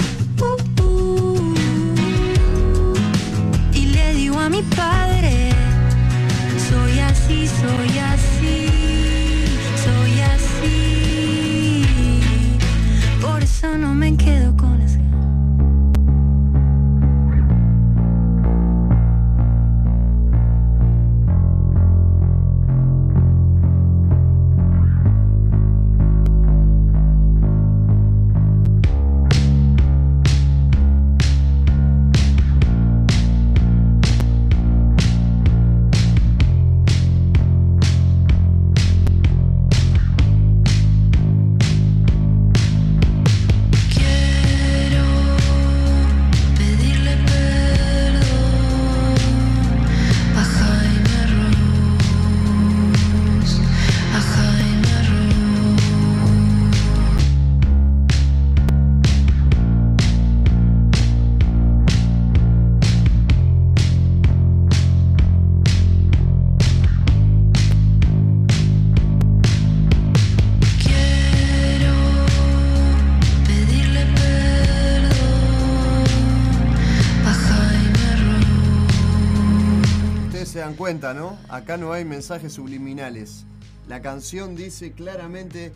Acá no hay mensajes subliminales. La canción dice claramente,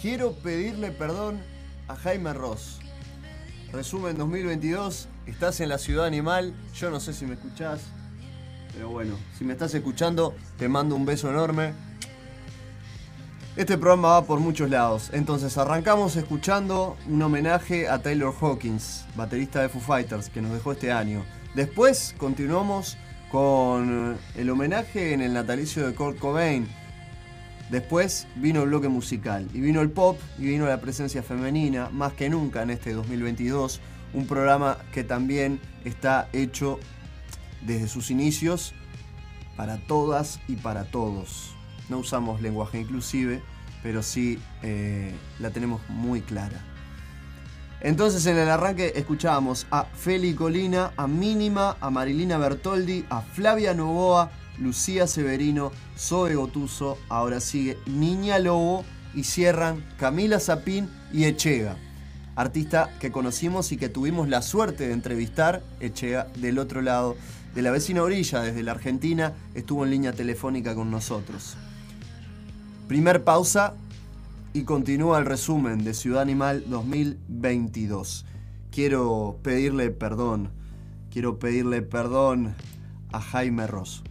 quiero pedirle perdón a Jaime Ross. Resumen 2022, estás en la ciudad animal, yo no sé si me escuchás, pero bueno, si me estás escuchando, te mando un beso enorme. Este programa va por muchos lados, entonces arrancamos escuchando un homenaje a Taylor Hawkins, baterista de Foo Fighters, que nos dejó este año. Después continuamos con el homenaje en el natalicio de Kurt Cobain. Después vino el bloque musical y vino el pop y vino la presencia femenina, más que nunca en este 2022. Un programa que también está hecho desde sus inicios para todas y para todos. No usamos lenguaje inclusive, pero sí eh, la tenemos muy clara. Entonces en el arranque escuchábamos a Feli Colina, a Mínima, a Marilina Bertoldi, a Flavia Novoa, Lucía Severino, Zoe Gotuso, ahora sigue Niña Lobo y cierran Camila Zapín y Echega, artista que conocimos y que tuvimos la suerte de entrevistar, Echega del otro lado de la vecina orilla, desde la Argentina, estuvo en línea telefónica con nosotros. Primer pausa y continúa el resumen de Ciudad Animal 2022. Quiero pedirle perdón, quiero pedirle perdón a Jaime Ross.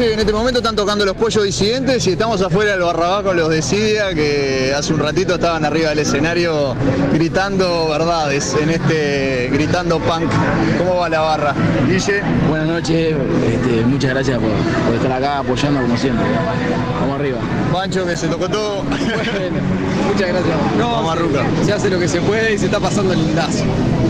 En este momento están tocando los pollos disidentes y estamos afuera del barrabá con los de Sidia que hace un ratito estaban arriba del escenario gritando verdades en este gritando punk. ¿Cómo va la barra? Guille. Buenas noches, este, muchas gracias por, por estar acá apoyando como siempre. Vamos arriba. Pancho que se tocó todo. (laughs) (laughs) Muchas gracias. Vamos a Ruca. Se hace lo que se puede y se está pasando el lindazo.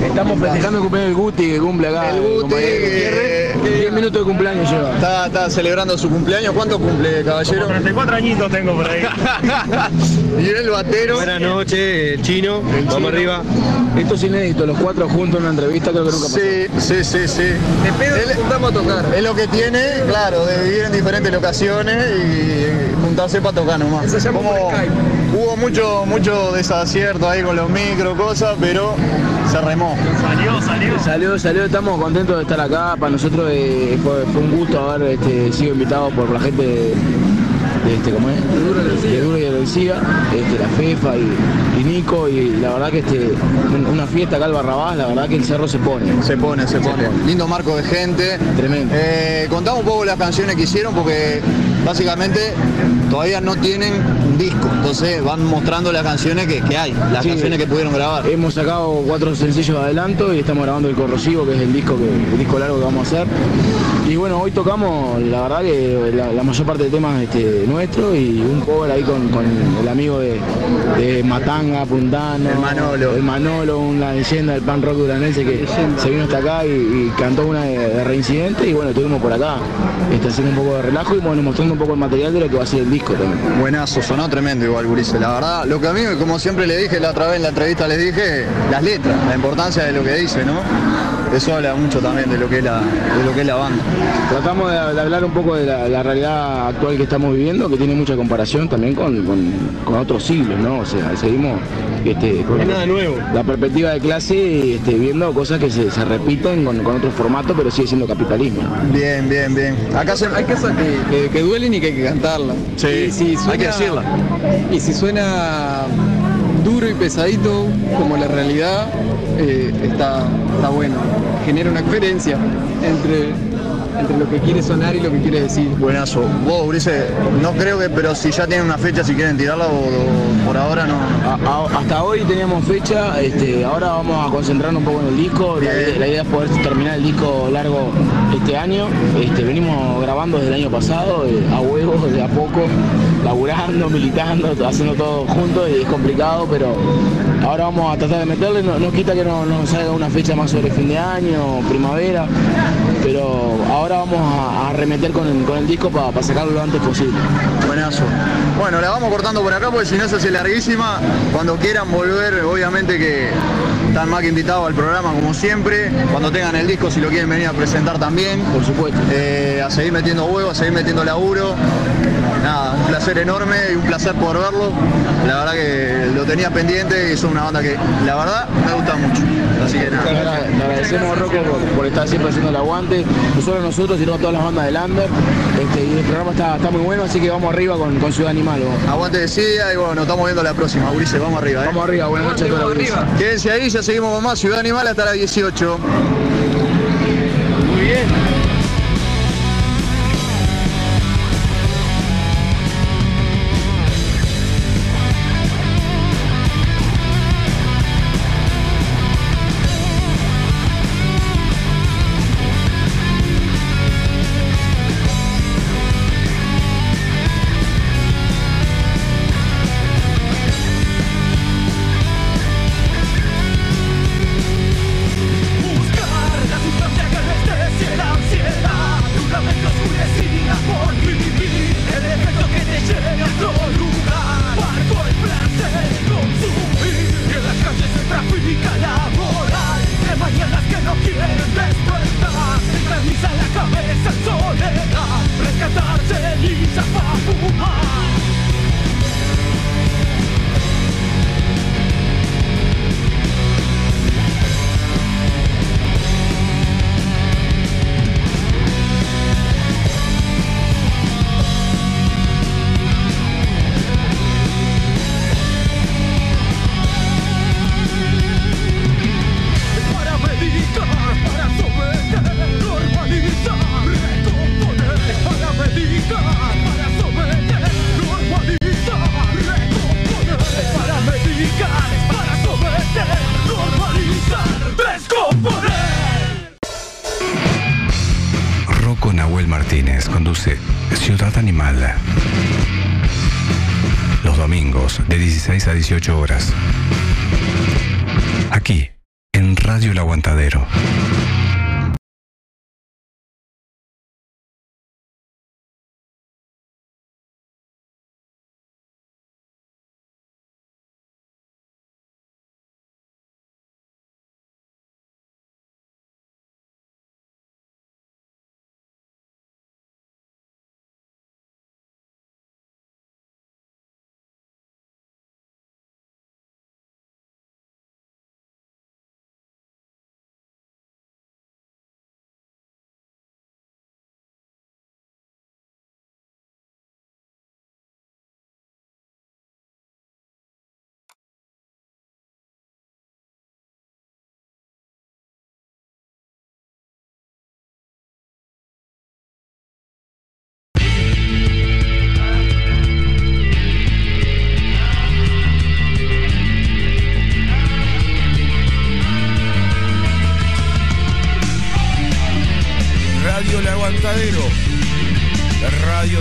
Estamos festejando el cumpleaños del Guti que cumple acá. El Guti, que- 10 minutos de cumpleaños lleva. Está, está celebrando su cumpleaños. ¿Cuánto cumple, caballero? 34 añitos tengo por ahí. (laughs) y el batero. Buenas noches, el chino. Vamos arriba. Esto es inédito, los cuatro juntos en una entrevista creo que nunca pasó. Sí, sí, sí, sí. Él- juntamos a tocar. Es lo que tiene, claro, de vivir en diferentes locaciones y juntarse para tocar nomás. Eso se llama Como Skype. Hubo mucho, mucho desacierto ahí con los micros, cosas, pero se remó. Salió, salió. Salió, salió, estamos contentos de estar acá. Para nosotros eh, fue, fue un gusto haber este, sido invitados por la gente de, de este, ¿cómo es? De Duro y Herencia, este, la FEFA y, y Nico, y la verdad que este, un- una fiesta acá al Barrabás, la verdad que el cerro se pone. Se pone, se pone. Lindo marco de gente. Tremendo. Eh, contamos un poco las canciones que hicieron porque básicamente todavía no tienen disco. Entonces van mostrando las canciones que, que hay, las Sí. canciones que pudieron grabar. Hemos sacado cuatro sencillos de adelanto y estamos grabando el corrosivo, que es el disco que, el disco largo que vamos a hacer. Y bueno, hoy tocamos, la verdad que la, la mayor parte de temas este, nuestros y un cover ahí con, con el amigo de, de Matanga, Puntano. El Manolo. El Manolo, una leyenda del pan rock duranense que se vino hasta acá y, y cantó una de, de reincidente y bueno, estuvimos por acá este, haciendo un poco de relajo y bueno, mostrando un poco el material de lo que va a ser el disco también. Buenazo, sonó tremendo igual, Gurice. La verdad, lo que a mí, como siempre le dije la otra vez en la entrevista, les dije las letras, la importancia de lo que dice, ¿no? Eso habla mucho también de lo que es la, de lo que es la banda. Tratamos de, de hablar un poco de la, la realidad actual que estamos viviendo, que tiene mucha comparación también con, con- con otros siglos, ¿no? O sea, seguimos este, con nada nuevo. la perspectiva de clase este, viendo cosas que se, se repiten con, con otros formatos, pero sigue siendo capitalismo. Bien, bien, bien. Acá se... Hay cosas que, que- que duelen y que hay que cantarlas. Sí, si hay que decirla. Y si suena duro y pesadito, como la realidad, eh, está, está bueno. Genera una diferencia entre, entre lo que quiere sonar y lo que quiere decir. Buenazo. Vos, Ulises, no creo que, pero si ya tienen una fecha, si quieren tirarla o, o por ahora no. A- a- hasta hoy teníamos fecha, este, ahora vamos a concentrarnos un poco en el disco. La, idea- la idea es poder terminar el disco largo este año. Este, venimos grabando desde el año pasado, eh, a huevos, (laughs) de a poco, laburando, militando, haciendo todo juntos y es complicado, pero ahora vamos a tratar de meterle. No, quita que no, no salga una fecha más sobre fin de año, primavera, pero ahora vamos a, a remeter con el, con el disco para sacarlo lo antes posible. Buenazo. Bueno, la vamos cortando por acá porque si no se hace larguísima. Cuando quieran volver, obviamente que están más que invitados al programa como siempre. Cuando tengan el disco, si lo quieren venir a presentar también. Por supuesto. Eh, a seguir metiendo huevos, a seguir metiendo laburo. Nada, un placer enorme y un placer por verlo. La verdad que lo tenía pendiente y es una banda que la verdad me gusta mucho. Así que nada. te agradecemos Rocco por, por estar siempre haciendo el aguante, no solo nosotros, sino a todas las bandas del Under. Este, y el programa está, está muy bueno, así que vamos arriba con, con Ciudad Animal. vamos. Aguante de y bueno, nos estamos viendo la próxima, Ulises, vamos arriba. ¿eh? Vamos arriba, buenas noches a todos. Quédense ahí, ya seguimos con más Ciudad Animal hasta las 18.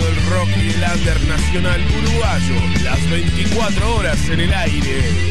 Del rock y el nacional uruguayo. Las 24 horas en el aire.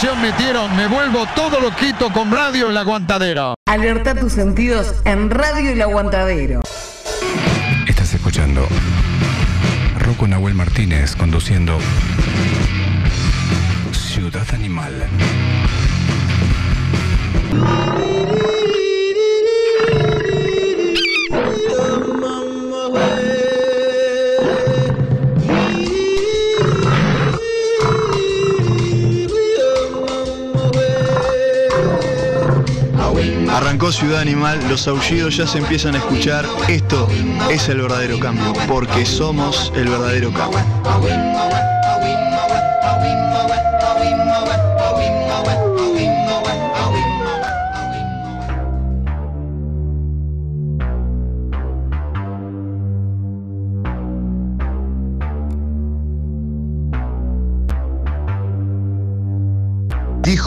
¿Qué programación metieron? Me vuelvo todo loquito con radio El Aguantadero. Alerta tus sentidos en Radio El Aguantadero. Estás escuchando Rocco Nahuel Martínez conduciendo Ciudad Animal. Ciudad Animal, los aullidos ya se empiezan a escuchar. Esto es el verdadero cambio, porque somos el verdadero cambio.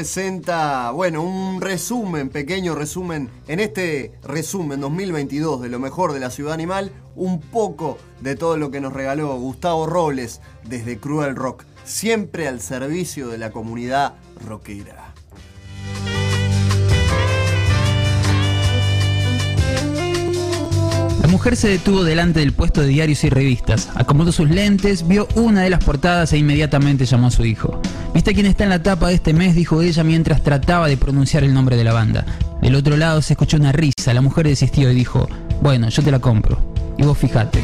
Presenta, bueno, un resumen, pequeño resumen, en este resumen 2022 de lo mejor de la ciudad animal, un poco de todo lo que nos regaló Gustavo Robles desde Cruel Rock, siempre al servicio de la comunidad rockera. Mujer se detuvo delante del puesto de diarios y revistas, acomodó sus lentes, vio una de las portadas e inmediatamente llamó a su hijo. ¿Viste quién está en la tapa de este mes? dijo ella mientras trataba de pronunciar el nombre de la banda. Del otro lado se escuchó una risa, la mujer desistió y dijo, bueno, yo te la compro. Y vos fijate.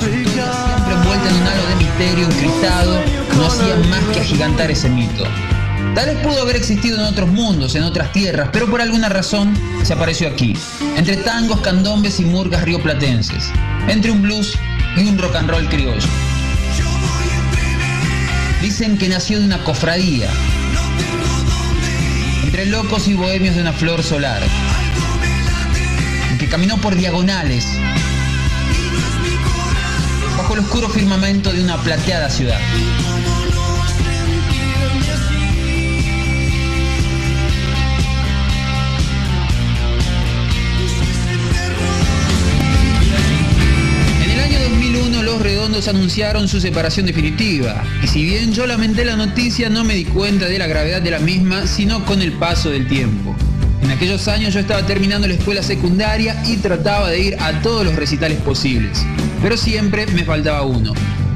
Siempre envuelta en un halo de misterio encriptado, no hacían más que agigantar ese mito. Tal vez pudo haber existido en otros mundos, en otras tierras, pero por alguna razón se apareció aquí, entre tangos, candombes y murgas rioplatenses, entre un blues y un rock and roll criollo. Dicen que nació de una cofradía, entre locos y bohemios de una flor solar, que caminó por diagonales, bajo el oscuro firmamento de una plateada ciudad. Los redondos anunciaron su separación definitiva, y si bien yo lamenté la noticia no me di cuenta de la gravedad de la misma, sino con el paso del tiempo. En aquellos años yo estaba terminando la escuela secundaria y trataba de ir a todos los recitales posibles, pero siempre me faltaba uno.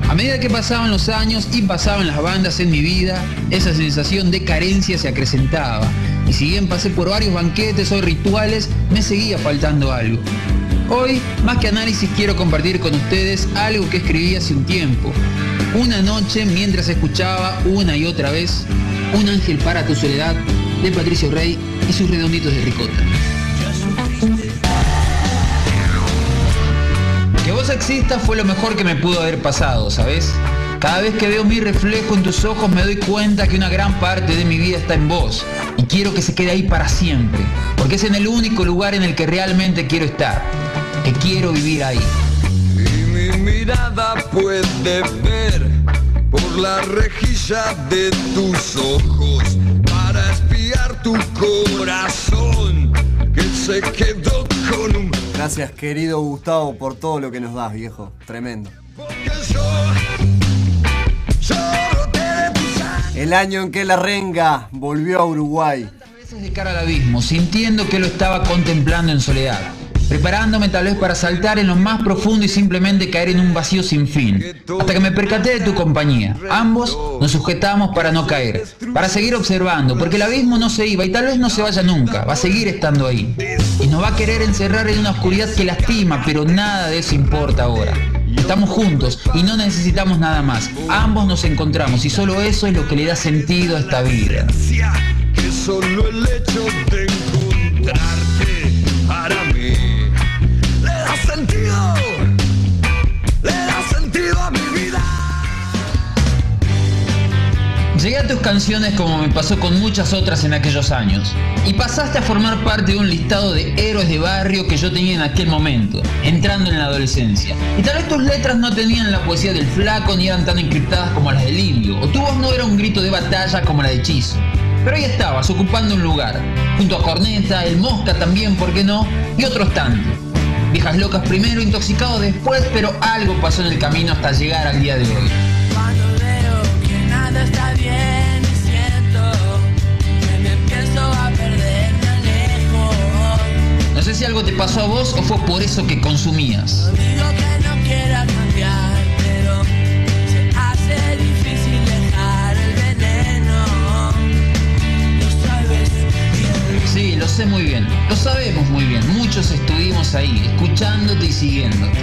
A medida que pasaban los años y pasaban las bandas en mi vida, esa sensación de carencia se acrecentaba, y si bien pasé por varios banquetes o rituales, me seguía faltando algo. Hoy, más que análisis, quiero compartir con ustedes algo que escribí hace un tiempo. Una noche mientras escuchaba una y otra vez Un ángel para tu soledad de Patricio Rey y sus redonditos de ricota. Que vos existas fue lo mejor que me pudo haber pasado, ¿sabes? Cada vez que veo mi reflejo en tus ojos me doy cuenta que una gran parte de mi vida está en vos y quiero que se quede ahí para siempre, porque es en el único lugar en el que realmente quiero estar, que quiero vivir ahí. Y mi mirada puede ver por la rejilla de tus ojos para espiar tu corazón que se quedó Gracias, querido Gustavo, por todo lo que nos das, viejo. Tremendo. El año en que la renga volvió a Uruguay. veces de cara al abismo, sintiendo que lo estaba contemplando en soledad, preparándome tal vez para saltar en lo más profundo y simplemente caer en un vacío sin fin, hasta que me percaté de tu compañía. Ambos nos sujetamos para no caer, para seguir observando, porque el abismo no se iba y tal vez no se vaya nunca, va a seguir estando ahí. Y nos va a querer encerrar en una oscuridad que lastima, pero nada de eso importa ahora. Estamos juntos y no necesitamos nada más. Ambos nos encontramos y solo eso es lo que le da sentido a esta vida. que solo el hecho de encontrarte Llegué a tus canciones como me pasó con muchas otras en aquellos años. Y pasaste a formar parte de un listado de héroes de barrio que yo tenía en aquel momento, entrando en la adolescencia. Y tal vez tus letras no tenían la poesía del flaco ni eran tan encriptadas como las del indio, o tu voz no era un grito de batalla como la de Chizo. Pero ahí estabas, ocupando un lugar, junto a Corneta, el Mosca también, ¿por qué no? Y otros tantos. Viejas locas primero, intoxicados después, pero algo pasó en el camino hasta llegar al día de hoy. Cuando veo que nada está bien y siento que me empiezo a perder, me alejo. No sé si algo te pasó a vos o fue por eso que consumías. Digo que Sé muy bien, lo sabemos muy bien, muchos estuvimos ahí, escuchándote y siguiéndote.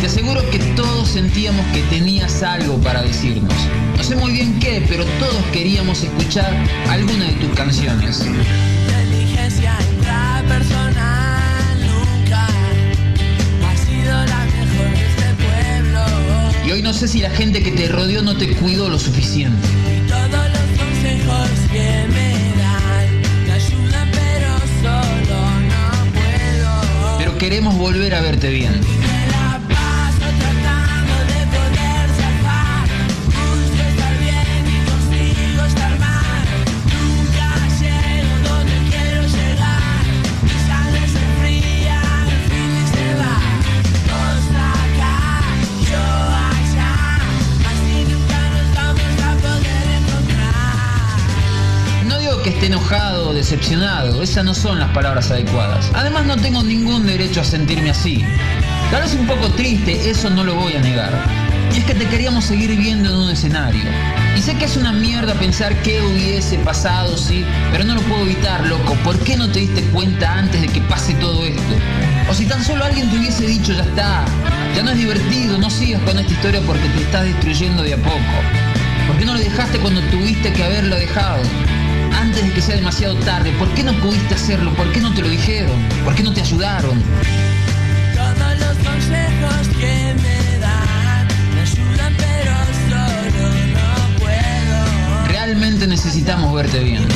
Te aseguro que todos sentíamos que tenías algo para decirnos. No sé muy bien qué, pero todos queríamos escuchar alguna de tus canciones. Inteligencia intrapersonal nunca ha sido la mejor de este pueblo. Y hoy no sé si la gente que te rodeó no te cuidó lo suficiente. Queremos volver a verte bien. Esté enojado decepcionado, esas no son las palabras adecuadas. Además no tengo ningún derecho a sentirme así. Tal vez un poco triste, eso no lo voy a negar. Y es que te queríamos seguir viendo en un escenario. Y sé que es una mierda pensar qué hubiese pasado, sí, pero no lo puedo evitar, loco. ¿Por qué no te diste cuenta antes de que pase todo esto? O si tan solo alguien te hubiese dicho, ya está, ya no es divertido, no sigas con esta historia porque te estás destruyendo de a poco. ¿Por qué no lo dejaste cuando tuviste que haberlo dejado? Antes de que sea demasiado tarde, ¿por qué no pudiste hacerlo? ¿Por qué no te lo dijeron? ¿Por qué no te ayudaron? Todos los consejos que me dan me ayudan, pero solo no puedo. Realmente necesitamos verte bien.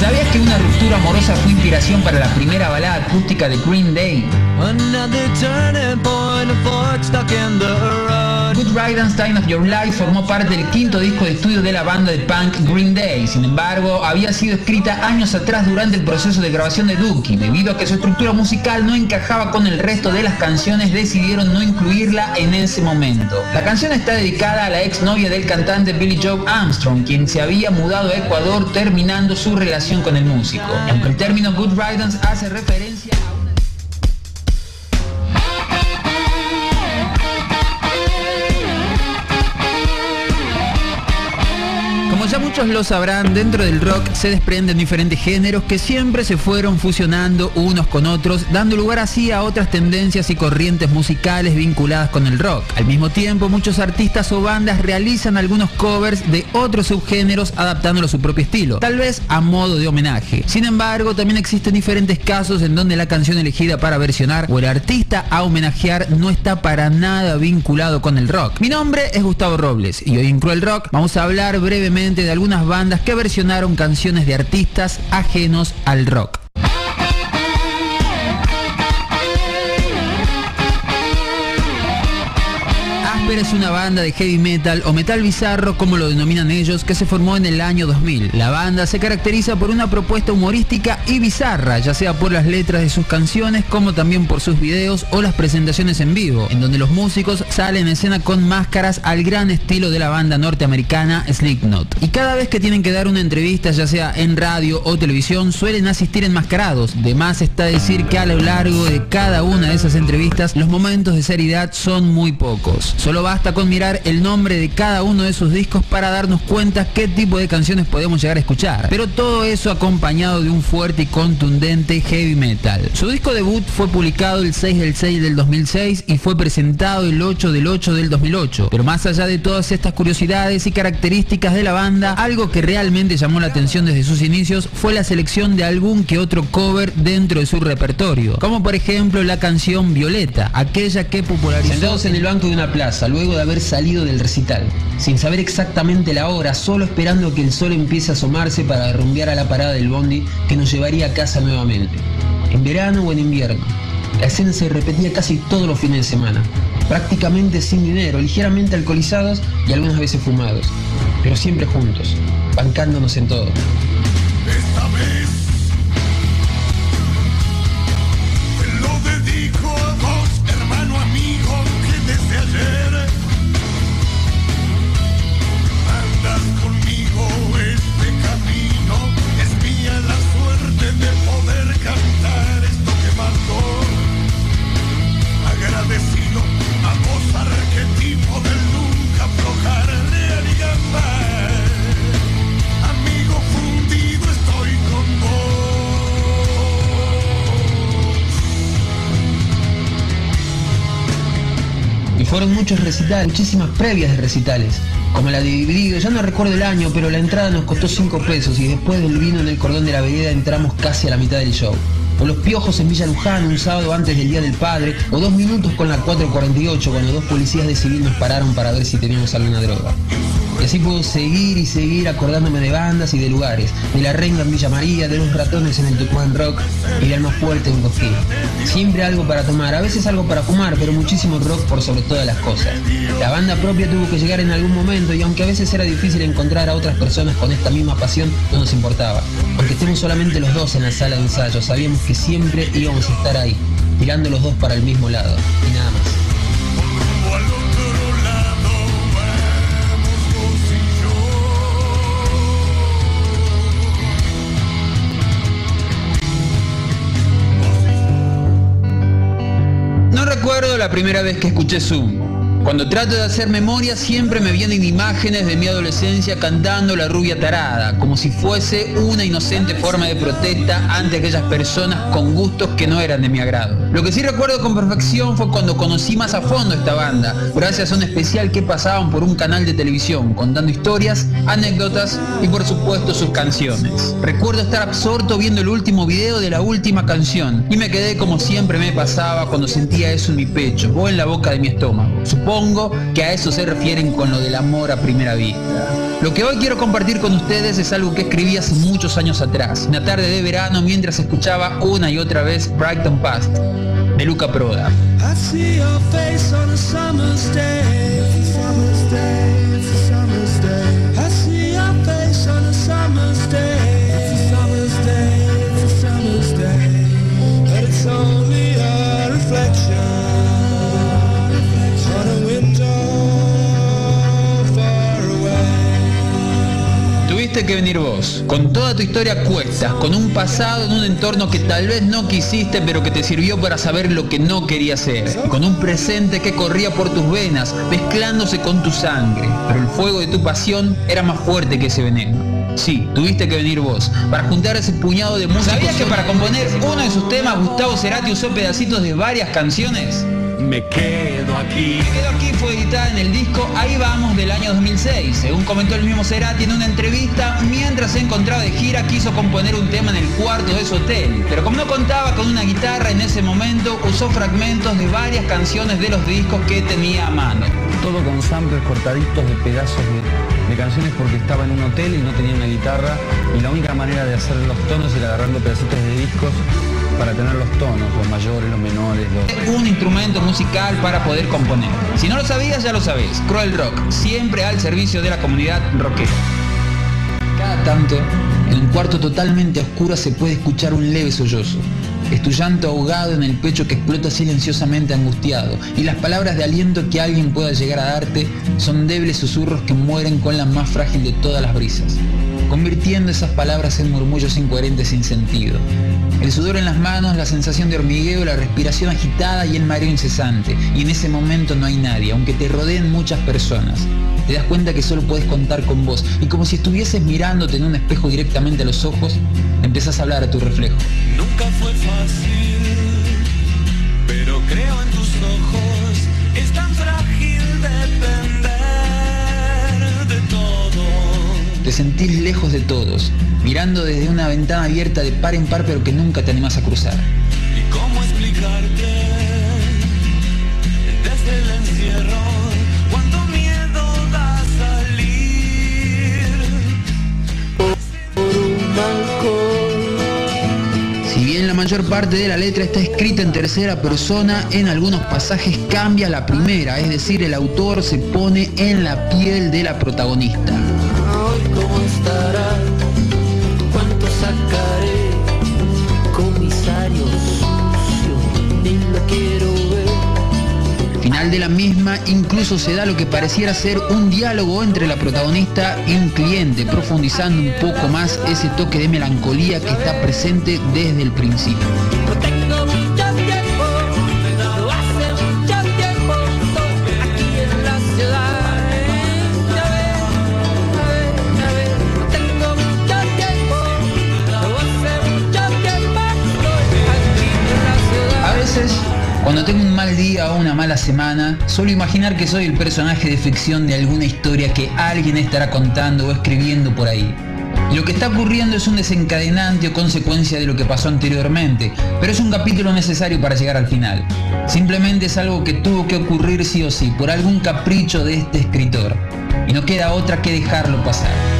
¿Sabías que una ruptura amorosa fue inspiración para la primera balada acústica de Green Day? Good Riddance Time of Your Life formó parte del quinto disco de estudio de la banda de punk Green Day. Sin embargo, había sido escrita años atrás durante el proceso de grabación de Dookie. Debido a que su estructura musical no encajaba con el resto de las canciones, decidieron no incluirla en ese momento. La canción está dedicada a la ex novia del cantante Billy Joe Armstrong, quien se había mudado a Ecuador terminando su relación con el músico. Aunque el término Good Riddance hace referencia muchos lo sabrán, dentro del rock se desprenden diferentes géneros que siempre se fueron fusionando unos con otros, dando lugar así a otras tendencias y corrientes musicales vinculadas con el rock. Al mismo tiempo, muchos artistas o bandas realizan algunos covers de otros subgéneros adaptándolo a su propio estilo, tal vez a modo de homenaje. Sin embargo, también existen diferentes casos en donde la canción elegida para versionar o el artista a homenajear no está para nada vinculado con el rock. Mi nombre es Gustavo Robles y hoy en Cruel Rock vamos a hablar brevemente de algunas bandas que versionaron canciones de artistas ajenos al rock. Es una banda de heavy metal o metal bizarro como lo denominan ellos que se formó en el año 2000. La banda se caracteriza por una propuesta humorística y bizarra, ya sea por las letras de sus canciones como también por sus videos o las presentaciones en vivo, en donde los músicos salen en escena con máscaras al gran estilo de la banda norteamericana Slipknot. Y cada vez que tienen que dar una entrevista, ya sea en radio o televisión, suelen asistir enmascarados. De más está decir que a lo largo de cada una de esas entrevistas, los momentos de seriedad son muy pocos. Basta con mirar el nombre de cada uno de sus discos para darnos cuenta qué tipo de canciones podemos llegar a escuchar. Pero todo eso acompañado de un fuerte y contundente heavy metal. Su disco debut fue publicado el 6 del 6 del 2006 y fue presentado el 8 del 8 del 2008. Pero más allá de todas estas curiosidades y características de la banda, algo que realmente llamó la atención desde sus inicios fue la selección de algún que otro cover dentro de su repertorio, como por ejemplo la canción Violeta, aquella que popularizó Sentados en el banco de una plaza, luego de haber salido del recital, sin saber exactamente la hora, solo esperando que el sol empiece a asomarse para rumbear a la parada del bondi que nos llevaría a casa nuevamente. En verano o en invierno. La escena se repetía casi todos los fines de semana, prácticamente sin dinero, ligeramente alcoholizados y algunas veces fumados, pero siempre juntos, bancándonos en todo. Esta vez fueron muchos recitales, muchísimas previas de recitales, como la de Dividido, ya no recuerdo el año, pero la entrada nos costó 5 pesos y después del vino en el cordón de la vereda entramos casi a la mitad del show. O los piojos en Villa Luján un sábado antes del Día del Padre, o dos minutos con la 448 cuando dos policías de civil nos pararon para ver si teníamos alguna droga. Y así puedo seguir y seguir acordándome de bandas y de lugares, de la renga en Villa María, de los ratones en el Tucumán Rock y del más fuerte en Cosquín. Siempre algo para tomar, a veces algo para fumar, pero muchísimo rock por sobre todas las cosas. La banda propia tuvo que llegar en algún momento y aunque a veces era difícil encontrar a otras personas con esta misma pasión, no nos importaba. Aunque estemos solamente los dos en la sala de ensayo, sabíamos que siempre íbamos a estar ahí, tirando los dos para el mismo lado, y nada más. La primera vez que escuché Zoom. Cuando trato de hacer memoria siempre me vienen imágenes de mi adolescencia cantando La rubia tarada, como si fuese una inocente forma de protesta ante aquellas personas con gustos que no eran de mi agrado. Lo que sí recuerdo con perfección fue cuando conocí más a fondo esta banda, gracias a un especial que pasaban por un canal de televisión, contando historias, anécdotas y por supuesto sus canciones. Recuerdo estar absorto viendo el último video de la última canción y me quedé como siempre me pasaba cuando sentía eso en mi pecho o en la boca de mi estómago. Supongo que a eso se refieren con lo del amor a primera vista. Lo que hoy quiero compartir con ustedes es algo que escribí hace muchos años atrás, una tarde de verano mientras escuchaba una y otra vez Brighton Past, de Luca Proda. Que venir vos, con toda tu historia a cuestas, con un pasado en un entorno que tal vez no quisiste, pero que te sirvió para saber lo que no querías ser, con un presente que corría por tus venas, mezclándose con tu sangre, pero el fuego de tu pasión era más fuerte que ese veneno. Sí, tuviste que venir vos, para juntar ese puñado de música. ¿Sabías que para componer uno de sus temas Gustavo Cerati usó pedacitos de varias canciones? Me quedo aquí. Me quedo aquí fue editada en el disco Ahí vamos del año 2006. Según comentó el mismo Cerati en una entrevista, mientras se encontraba de gira quiso componer un tema en el cuarto de su hotel. Pero como no contaba con una guitarra en ese momento, usó fragmentos de varias canciones de los discos que tenía a mano. Todo con samples cortaditos de pedazos de de canciones porque estaba en un hotel y no tenía una guitarra y la única manera de hacer los tonos era agarrando pedacitos de discos para tener los tonos, los mayores, los menores, los... un instrumento musical para poder componer. Si no lo sabías, ya lo sabés. Cruel Rock, siempre al servicio de la comunidad rockera. Cada tanto, en un cuarto totalmente oscuro se puede escuchar un leve sollozo. Es tu llanto ahogado en el pecho que explota silenciosamente angustiado, y las palabras de aliento que alguien pueda llegar a darte son débiles susurros que mueren con la más frágil de todas las brisas, convirtiendo esas palabras en murmullos incoherentes sin sentido. El sudor en las manos, la sensación de hormigueo, la respiración agitada y el mareo incesante. Y en ese momento no hay nadie, aunque te rodeen muchas personas. Te das cuenta que solo puedes contar con vos. Y como si estuvieses mirándote en un espejo directamente a los ojos, empezás a hablar a tu reflejo. Nunca fue fácil, pero creo en tus ojos. Te sentís lejos de todos, mirando desde una ventana abierta de par en par pero que nunca te animas a cruzar. ¿Y cómo explicarte? Desde el encierro, cuánto miedo da salir. Si bien la mayor parte de la letra está escrita en tercera persona, en algunos pasajes cambia la primera, es decir, el autor se pone en la piel de la protagonista. De la misma incluso se da lo que pareciera ser un diálogo entre la protagonista y un cliente, profundizando un poco más ese toque de melancolía que está presente desde el principio. Una mala semana, suelo imaginar que soy el personaje de ficción de alguna historia que alguien estará contando o escribiendo por ahí. Lo que está ocurriendo es un desencadenante o consecuencia de lo que pasó anteriormente, pero es un capítulo necesario para llegar al final. Simplemente es algo que tuvo que ocurrir sí o sí, por algún capricho de este escritor. Y no queda otra que dejarlo pasar.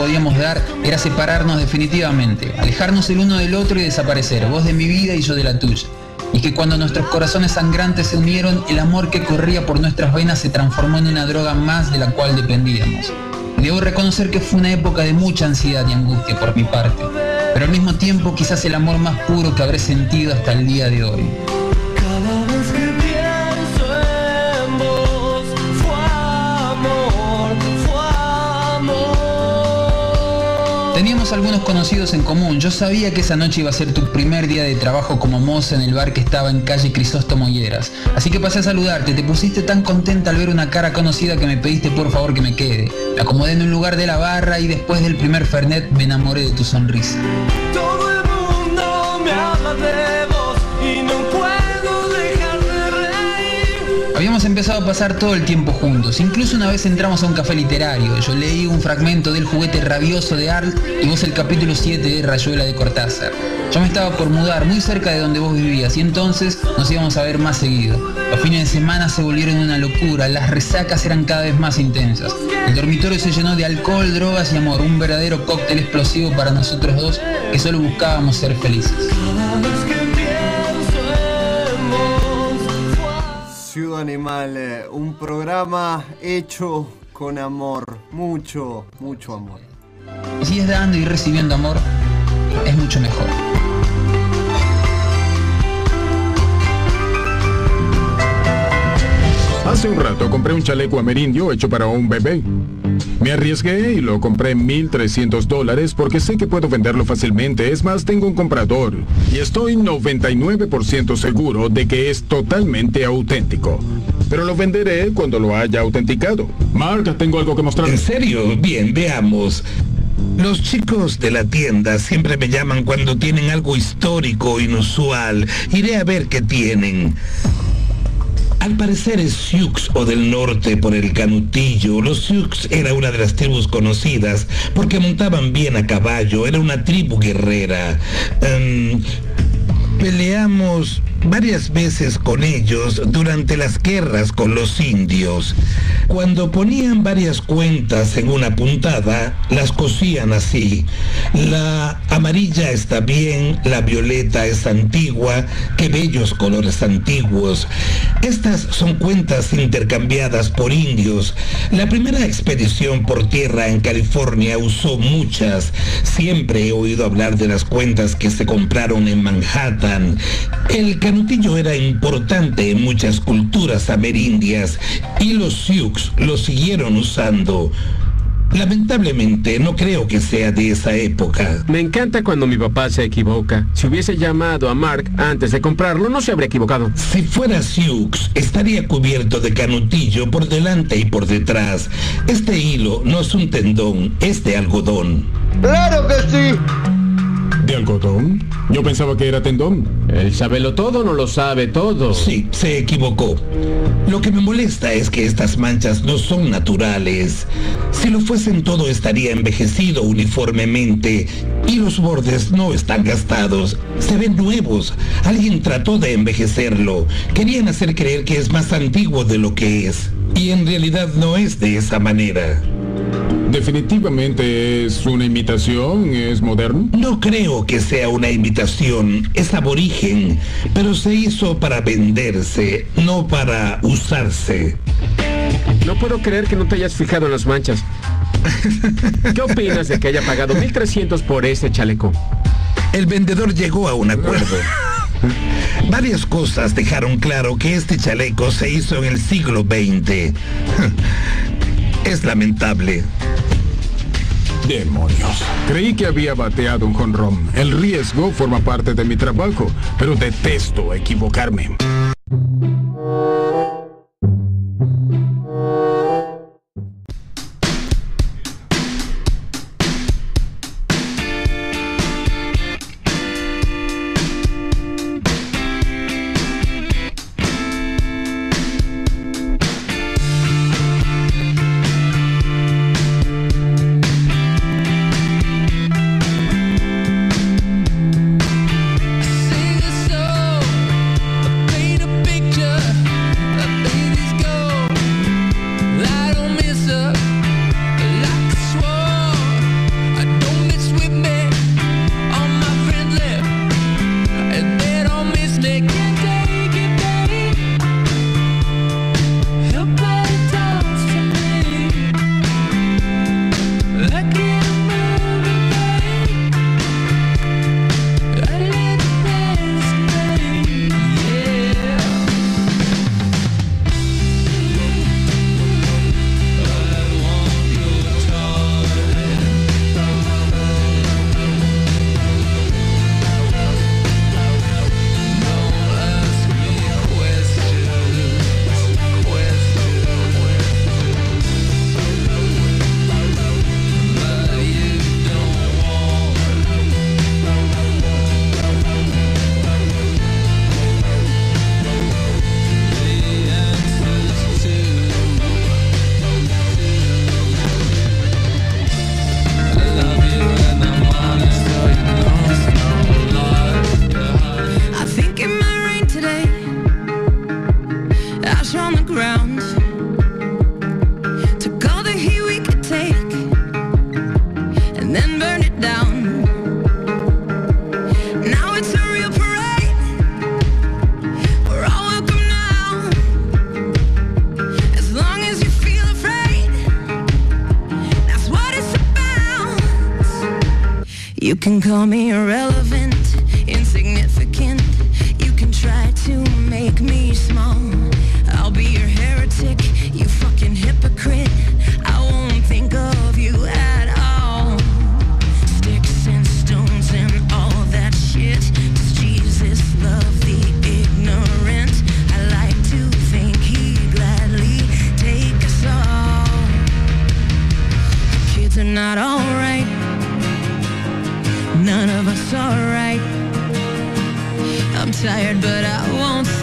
Podíamos dar era separarnos definitivamente, alejarnos el uno del otro y desaparecer, vos de mi vida y yo de la tuya. Y que cuando nuestros corazones sangrantes se unieron, el amor que corría por nuestras venas se transformó en una droga más de la cual dependíamos. Debo reconocer que fue una época de mucha ansiedad y angustia por mi parte, pero al mismo tiempo quizás el amor más puro que habré sentido hasta el día de hoy. Teníamos algunos conocidos en común. Yo sabía que esa noche iba a ser tu primer día de trabajo como moza en el bar que estaba en calle Crisóstomo Hieras. Así que pasé a saludarte. Te pusiste tan contenta al ver una cara conocida que me pediste por favor que me quede. Me acomodé en un lugar de la barra y después del primer Fernet me enamoré de tu sonrisa. Todo el mundo me habla de empezado a pasar todo el tiempo juntos. Incluso una vez entramos a un café literario. Yo leí un fragmento del juguete rabioso de Arlt y vos el capítulo 7 de Rayuela de Cortázar. Yo me estaba por mudar muy cerca de donde vos vivías y entonces nos íbamos a ver más seguido. Los fines de semana se volvieron una locura, las resacas eran cada vez más intensas. El dormitorio se llenó de alcohol, drogas y amor, un verdadero cóctel explosivo para nosotros dos que solo buscábamos ser felices. Animal, eh, un programa hecho con amor, mucho, mucho amor. Y si es dando y recibiendo amor, es mucho mejor. Hace un rato compré un chaleco amerindio hecho para un bebé. Me arriesgué y lo compré en 1.300 dólares porque sé que puedo venderlo fácilmente. Es más, tengo un comprador. Y estoy 99% seguro de que es totalmente auténtico. Pero lo venderé cuando lo haya autenticado. Mark, tengo algo que mostrar. ¿En serio? Bien, veamos. Los chicos de la tienda siempre me llaman cuando tienen algo histórico, inusual. Iré a ver qué tienen. Al parecer es Sioux o del norte por el canutillo. Los Sioux era una de las tribus conocidas porque montaban bien a caballo, era una tribu guerrera. Em, peleamos varias veces con ellos durante las guerras con los indios. Cuando ponían varias cuentas en una puntada, las cosían así. La amarilla está bien, la violeta es antigua, qué bellos colores antiguos. Estas son cuentas intercambiadas por indios. La primera expedición por tierra en California usó muchas. Siempre he oído hablar de las cuentas que se compraron en Manhattan. El canutillo era importante en muchas culturas amerindias y los Sioux lo siguieron usando. Lamentablemente no creo que sea de esa época. Me encanta cuando mi papá se equivoca. Si hubiese llamado a Mark antes de comprarlo, no se habría equivocado. Si fuera Sioux, estaría cubierto de canutillo por delante y por detrás. Este hilo no es un tendón, es de algodón. ¡Claro que sí! ¿De algodón? Yo pensaba que era tendón. El sabelo todo no lo sabe todo. Sí, se equivocó. Lo que me molesta es que estas manchas no son naturales. Si lo fuesen todo estaría envejecido uniformemente y los bordes no están gastados. Se ven nuevos. Alguien trató de envejecerlo. Querían hacer creer que es más antiguo de lo que es. Y en realidad no es de esa manera. Definitivamente es una imitación, es moderno. No creo que sea una imitación, es aborigen, pero se hizo para venderse, no para usarse. No puedo creer que no te hayas fijado en las manchas. (laughs) ¿Qué opinas de que haya pagado 1300 por ese chaleco? El vendedor llegó a un acuerdo. (laughs) Varias cosas dejaron claro que este chaleco se hizo en el siglo XX. (laughs) Es lamentable. Demonios. Creí que había bateado un jonrón. El riesgo forma parte de mi trabajo, pero detesto equivocarme.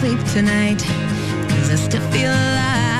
sleep tonight, cause I still feel alive.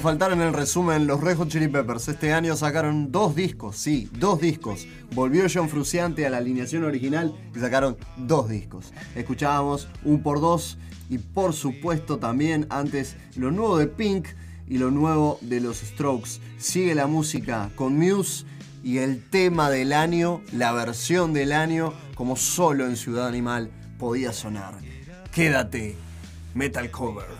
podían faltar en el resumen los Red Hot Chili Peppers. Este año sacaron dos discos, sí, dos discos. Volvió John Fruciante a la alineación original y sacaron dos discos. Escuchábamos un por dos y por supuesto también antes lo nuevo de Pink y lo nuevo de los Strokes. Sigue la música con Muse y el tema del año, la versión del año, como solo en Ciudad Animal podía sonar. Quédate, Metal Cover.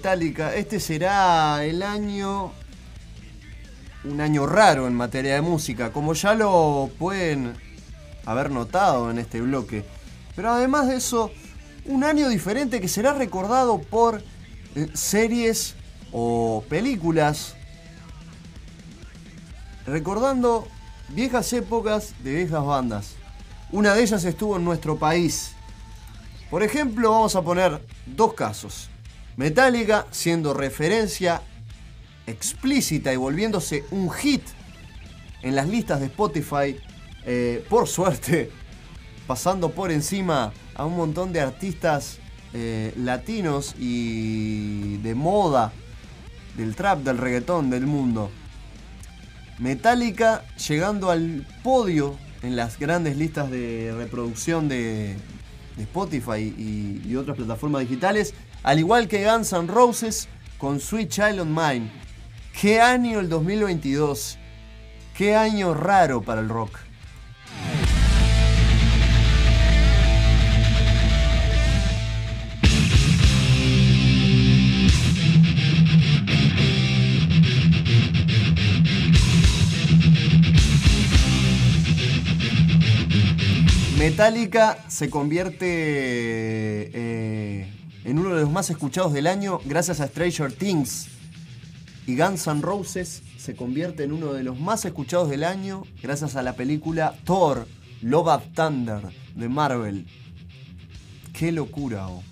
Metallica, este será el año. Un año raro en materia de música, como ya lo pueden haber notado en este bloque. Pero además de eso, un año diferente que será recordado por eh, series o películas. Recordando viejas épocas de viejas bandas. Una de ellas estuvo en nuestro país. Por ejemplo, vamos a poner dos casos. Metallica siendo referencia explícita y volviéndose un hit en las listas de Spotify, eh, por suerte, (laughs) pasando por encima a un montón de artistas eh, latinos y de moda, del trap, del reggaetón, del mundo. Metallica llegando al podio en las grandes listas de reproducción de, Spotify y otras plataformas digitales, al igual que Guns N' Roses con Sweet Child of Mine. ¿Qué año el 2022? ¿Qué año raro para el rock? Metallica se convierte eh, en uno de los más escuchados del año gracias a Stranger Things. Y Guns N' Roses se convierte en uno de los más escuchados del año gracias a la película Thor, Love of Thunder de Marvel. Qué locura, oh.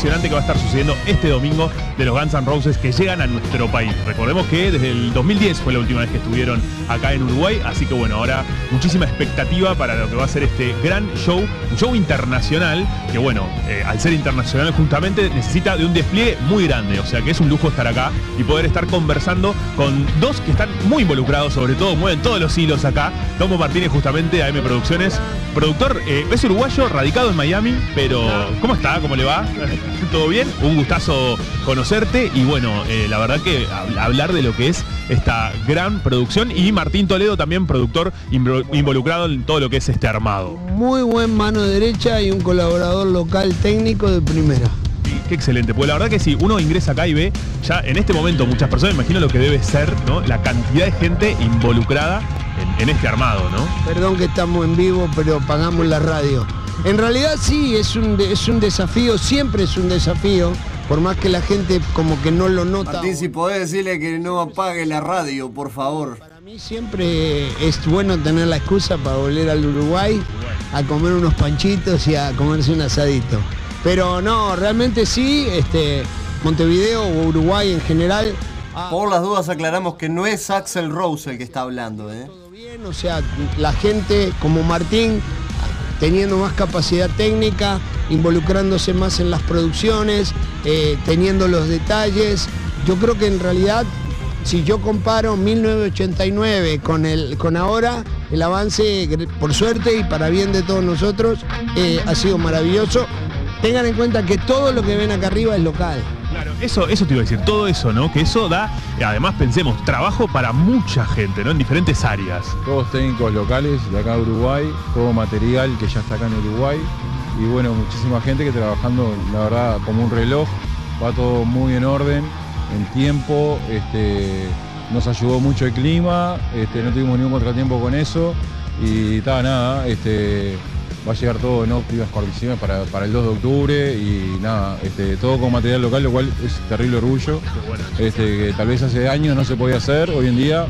Que va a estar sucediendo este domingo de los Guns N' Roses que llegan a nuestro país. Recordemos que desde el 2010 fue la última vez que estuvieron acá en Uruguay, así que bueno, ahora muchísima expectativa para lo que va a ser este gran show, un show internacional que bueno, eh, al ser internacional justamente necesita de un despliegue muy grande, o sea que es un lujo estar acá y poder estar conversando con dos que están muy involucrados, sobre todo mueven todos los hilos acá. Tomo Martínez justamente, AM Producciones, productor, eh, es uruguayo, radicado en Miami, pero ¿cómo está? ¿Cómo le va? (laughs) ¿Todo bien? Un gustazo conocerte y bueno, eh, la verdad que hab- hablar de lo que es esta gran producción y Martín Toledo también productor invo- involucrado en todo lo que es este armado. Muy buen mano derecha y un colaborador local técnico de primera. Qué excelente. Pues la verdad que sí, uno ingresa acá y ve ya en este momento muchas personas, imagino lo que debe ser, ¿no? La cantidad de gente involucrada en, en este armado, ¿no? Perdón que estamos en vivo, pero pagamos la radio. En realidad sí, es un, es un desafío, siempre es un desafío, por más que la gente como que no lo nota. Martín, si podés decirle que no apague la radio, por favor. Para mí siempre es bueno tener la excusa para volver al Uruguay a comer unos panchitos y a comerse un asadito. Pero no, realmente sí, este, Montevideo o Uruguay en general Por las dudas aclaramos que no es Axel Rose el que está hablando, ¿eh? bien, o sea, la gente como Martín teniendo más capacidad técnica, involucrándose más en las producciones, eh, teniendo los detalles. Yo creo que en realidad, si yo comparo 1989 con, el, con ahora, el avance, por suerte y para bien de todos nosotros, eh, ha sido maravilloso. Tengan en cuenta que todo lo que ven acá arriba es local. Eso, eso te iba a decir, todo eso, ¿no? Que eso da, además pensemos, trabajo para mucha gente, ¿no? En diferentes áreas. Todos técnicos locales de acá de Uruguay, todo material que ya está acá en Uruguay y bueno, muchísima gente que trabajando, la verdad, como un reloj, va todo muy en orden, en tiempo, este, nos ayudó mucho el clima, este, no tuvimos ningún contratiempo con eso y está nada, este, va a llegar todo en óptimas condiciones para, para el 2 de octubre y nada, este, todo con material local, lo cual es terrible orgullo, este, que tal vez hace años no se podía hacer, hoy en día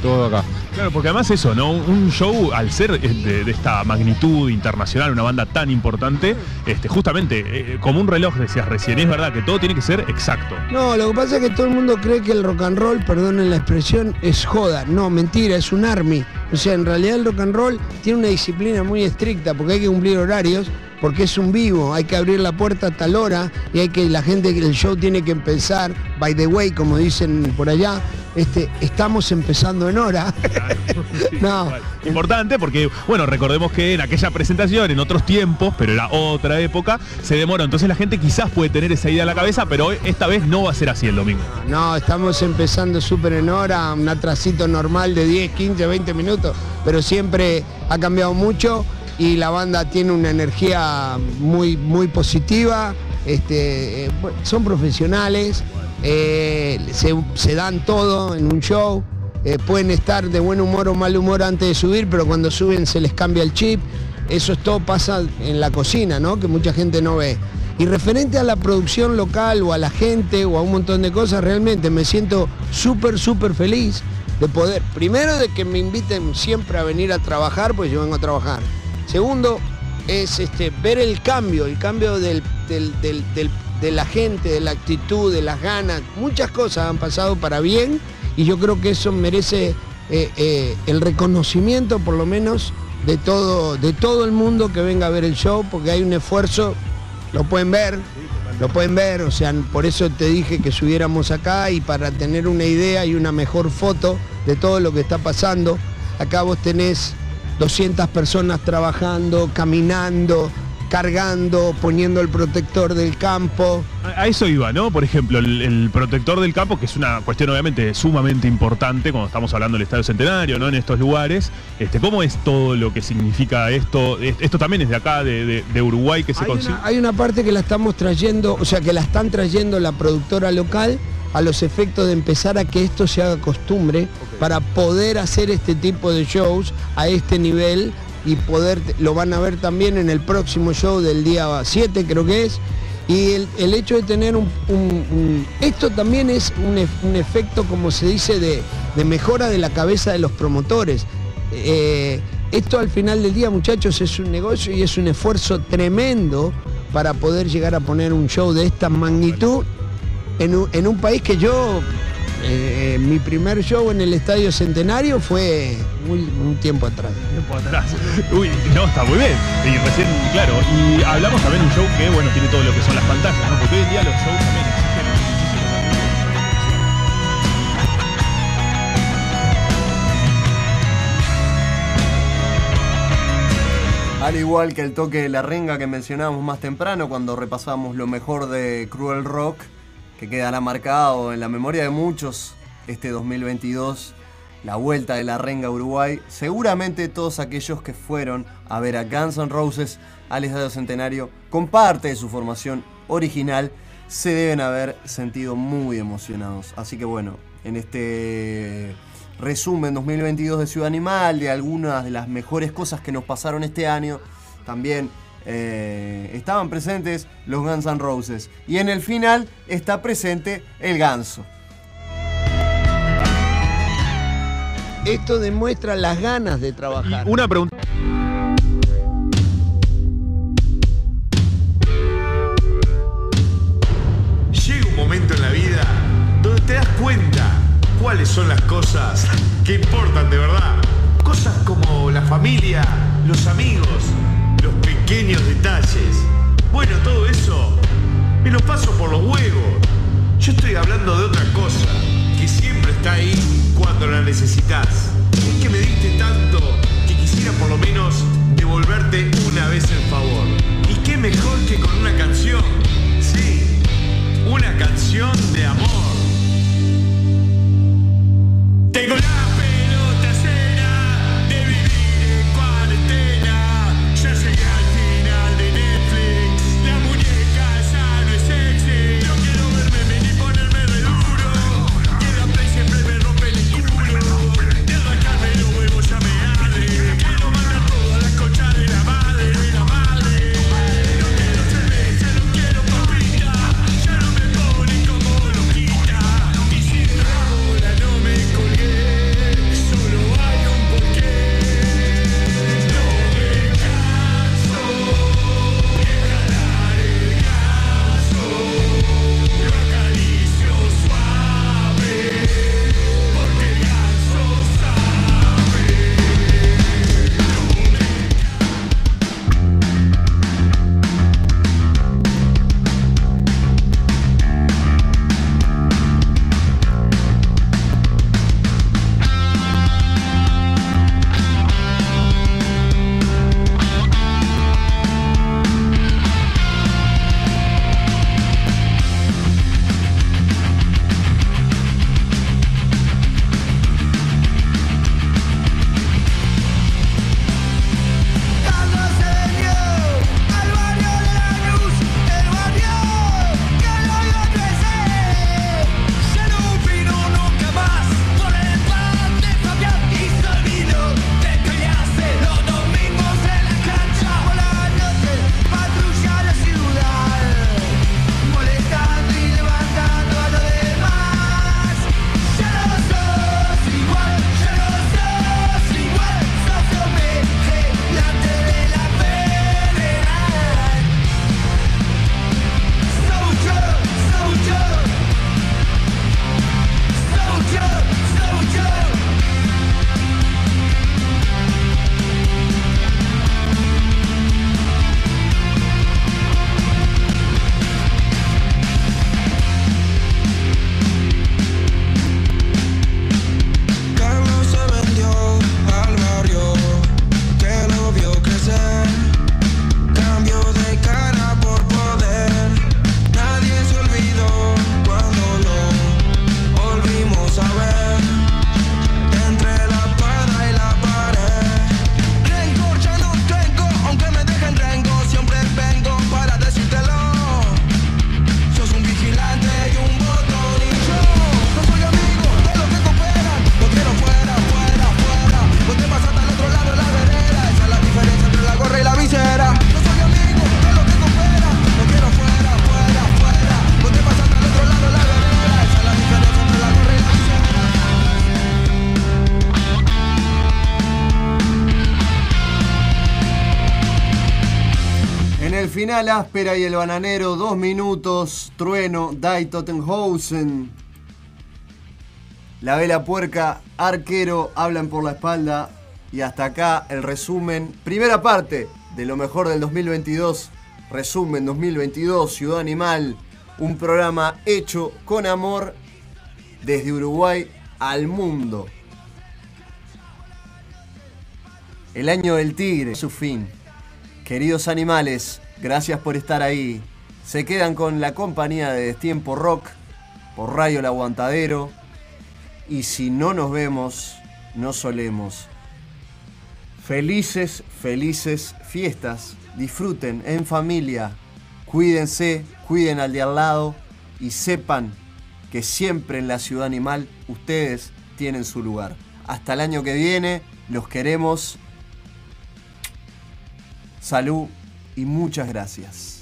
todo acá. Claro, porque además eso, ¿no? Un- show, al ser eh, de, de esta magnitud internacional, una banda tan importante, este, justamente, eh, como un reloj, decías recién, es verdad que todo tiene que ser exacto. No, lo que pasa es que todo el mundo cree que el rock and roll, perdonen la expresión, es joda. No, mentira, es un army. O sea, en realidad el rock and roll tiene una disciplina muy estricta porque hay que cumplir horarios, porque es un vivo, hay que abrir la puerta a tal hora y hay que la gente, el show tiene que empezar, by the way, como dicen por allá, este, estamos empezando en hora. (laughs) (laughs) no, Importante porque, bueno, recordemos que en aquella presentación, en otros tiempos, pero era otra época, se demoró. Entonces la gente quizás puede tener esa idea en la cabeza, pero hoy- esta vez no va a ser así el domingo. No, estamos empezando súper en hora, un atrasito normal de 10, 15, 20 minutos, pero siempre ha cambiado mucho y la banda tiene una energía muy, muy positiva, este, eh, son profesionales, eh, se, se dan todo en un show, eh, pueden estar de buen humor o mal humor antes de subir, pero cuando suben se les cambia el chip, eso es todo pasa en la cocina, ¿no? Que mucha gente no ve. Y referente a la producción local o a la gente o a un montón de cosas, realmente me siento súper, súper feliz de poder, primero de que me inviten siempre a venir a trabajar, pues yo vengo a trabajar. Segundo, es este, ver el cambio, el cambio del- del- del- de la gente, de la actitud, de las ganas. Muchas cosas han pasado para bien y yo creo que eso merece eh, eh, el reconocimiento, por lo menos, de todo, de todo el mundo que venga a ver el show, porque hay un esfuerzo, lo pueden ver, lo pueden ver, o sea, por eso te dije que subiéramos acá y para tener una idea y una mejor foto de todo lo que está pasando. Acá vos tenés 200 personas trabajando, caminando, cargando, poniendo el protector del campo. A eso iba, ¿no? Por ejemplo, el, el protector del campo, que es una cuestión obviamente sumamente importante cuando estamos hablando del Estadio Centenario, ¿no? En estos lugares. Este, ¿Cómo es todo lo que significa esto? Es- Esto también es de acá, de, de- de Uruguay, que se Hay consigue. una, hay una parte que la estamos trayendo, o sea, que la están trayendo la productora local a los efectos de empezar a que esto se haga costumbre para poder hacer este tipo de shows a este nivel y poder, lo van a ver también en el próximo show del día 7 creo que es. Y el, hecho de tener un, Esto también es un, ef- un efecto, como se dice, de, mejora de la cabeza de los promotores. Eh, esto al final del día, muchachos, es un negocio y es un esfuerzo tremendo para poder llegar a poner un show de esta magnitud en un país que yo, eh, mi primer show en el Estadio Centenario fue muy- un tiempo atrás. tiempo atrás. (laughs) Uy, no, está muy bien. Y recién, claro, y hablamos también de un show que, bueno, tiene todo lo que son las pantallas, ¿no? Porque hoy en día los shows también exigen Al igual que el toque de la renga que mencionábamos más temprano cuando repasamos lo mejor de Cruel Rock, que quedará marcado en la memoria de muchos este 2022, la vuelta de la renga a Uruguay, seguramente todos aquellos que fueron a ver a Guns N' Roses al Estadio Centenario con parte de su formación original se deben haber sentido muy emocionados. Así que bueno, en este resumen 2022 de Ciudad Animal, de algunas de las mejores cosas que nos pasaron este año, también eh, estaban presentes los Guns N' Roses. Y en el final está presente el ganso. Esto demuestra las ganas de trabajar. Una pregunta. Llega un momento en la vida donde te das cuenta cuáles son las cosas que importan de verdad. Cosas como la familia, los amigos, los pequeños detalles. Bueno, todo eso me lo paso por los huevos. Yo estoy hablando de otra cosa, que siempre está ahí cuando la necesitas. Es que me diste tanto que quisiera por lo menos devolverte una vez el favor. Y qué mejor que con una canción. Sí, una canción de amor. Tengo la Áspera y el Bananero, dos minutos, Trueno, Die Tottenhausen. La Vela Puerca, Arquero, hablan por la espalda. Y hasta acá el resumen. Primera parte de lo mejor del 2022. Resumen 2022, Ciudad Animal. Un programa hecho con amor desde Uruguay al mundo. El año del tigre, su fin. Queridos animales, Gracias por estar ahí. Se quedan con la compañía de Destiempo Rock por Radio El Aguantadero. Y si no nos vemos, no solemos. Felices, felices fiestas. Disfruten en familia. Cuídense, cuiden al de al lado y sepan que siempre en la ciudad animal ustedes tienen su lugar. Hasta el año que viene, los queremos. Salud y muchas gracias.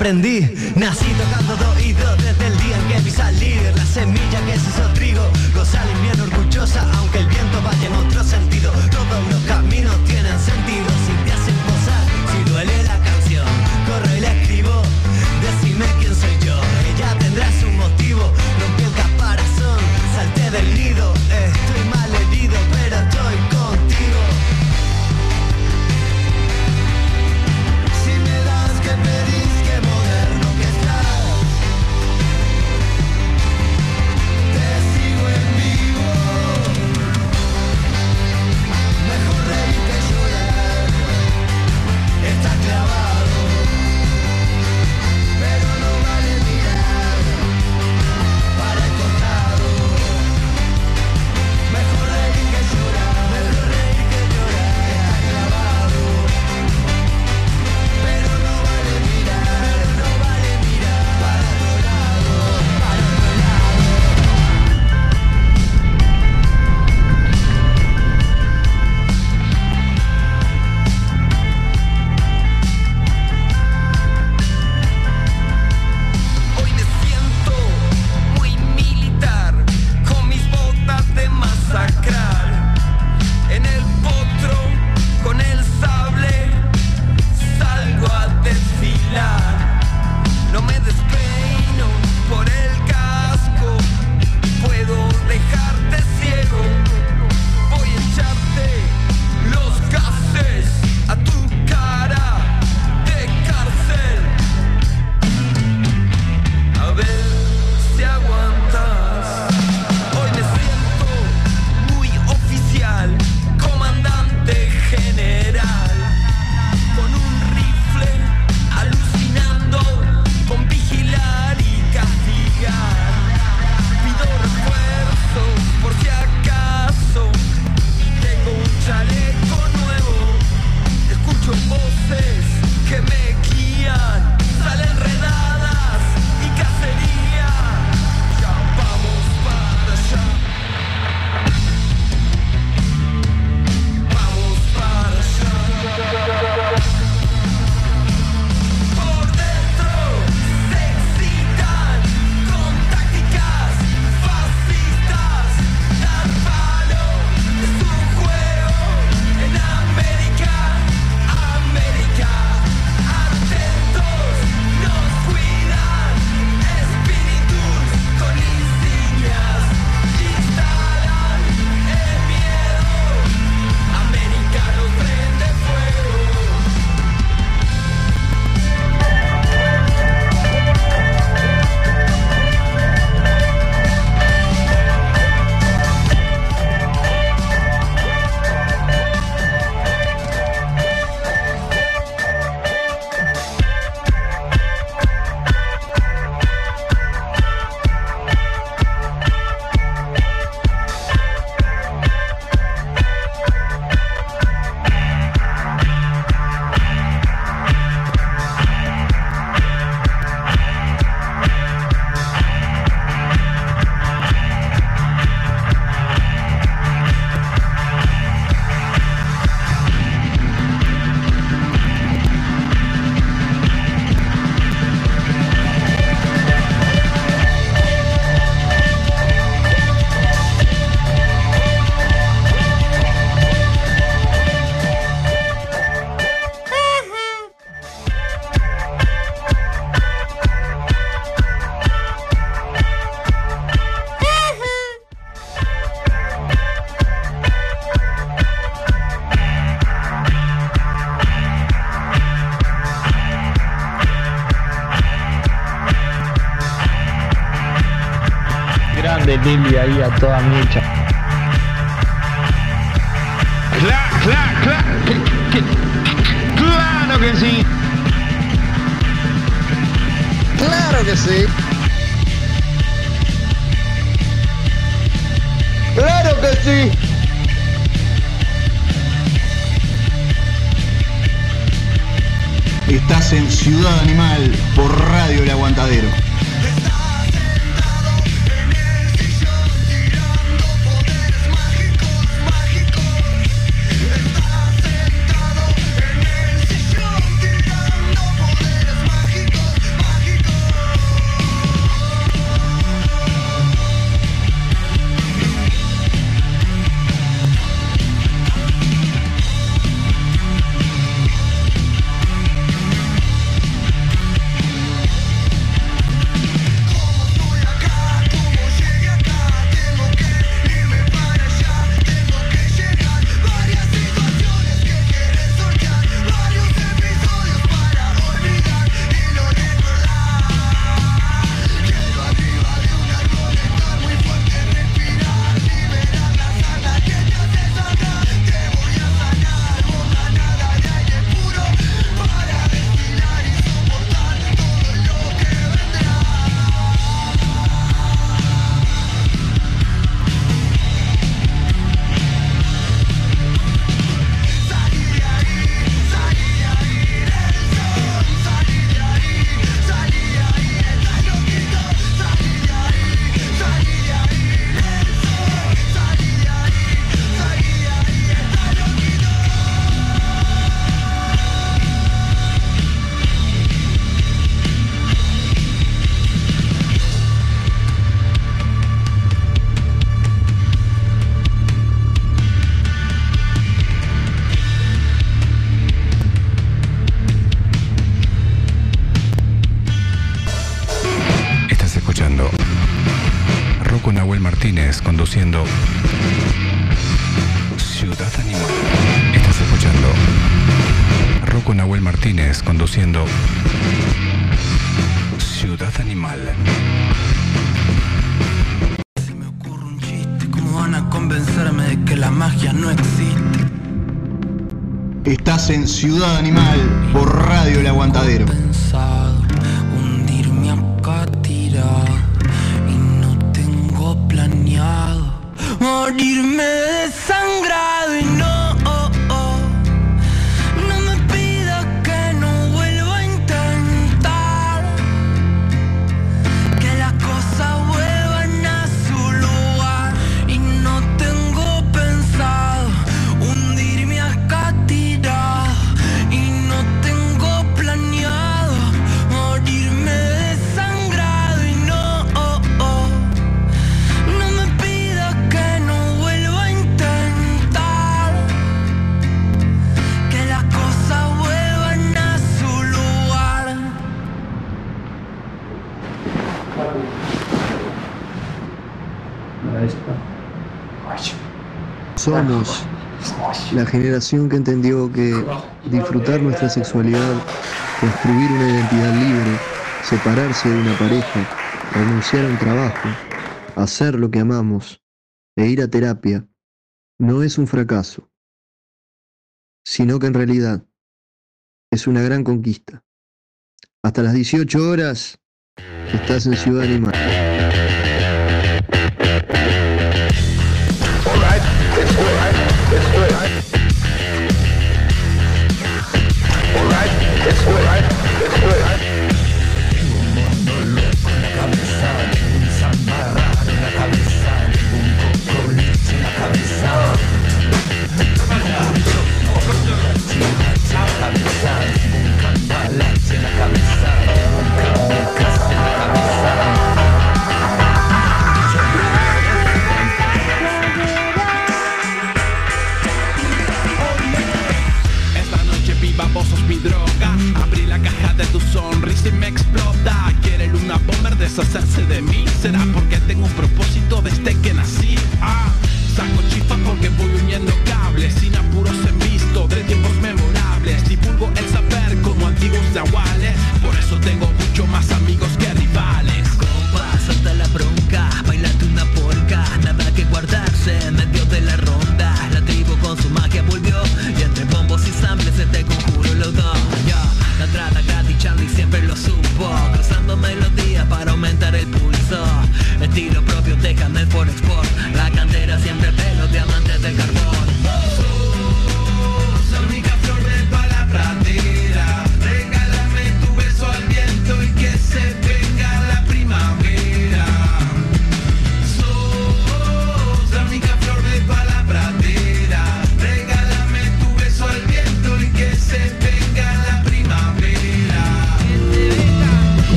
Nací tocando dos y dos desde el día en que vi salir. La semilla que se hizo trigo, gozar bien orgullosa, aunque el viento vaya en ahí a toda mecha. La generación que entendió que disfrutar nuestra sexualidad, construir una identidad libre, separarse de una pareja, renunciar a un trabajo, hacer lo que amamos e ir a terapia no es un fracaso, sino que en realidad es una gran conquista. Hasta las 18 horas estás en Ciudad Animal. Esta deshacerse de mí. Será porque tengo un propósito desde que nací ah, Saco chispas porque voy uniendo cables. Sin apuros en visto de tiempos memorables. Divulgo el saber como antiguos nahuales Por eso tengo mucho más amigos La cantera siempre pelos, diamantes del carbón.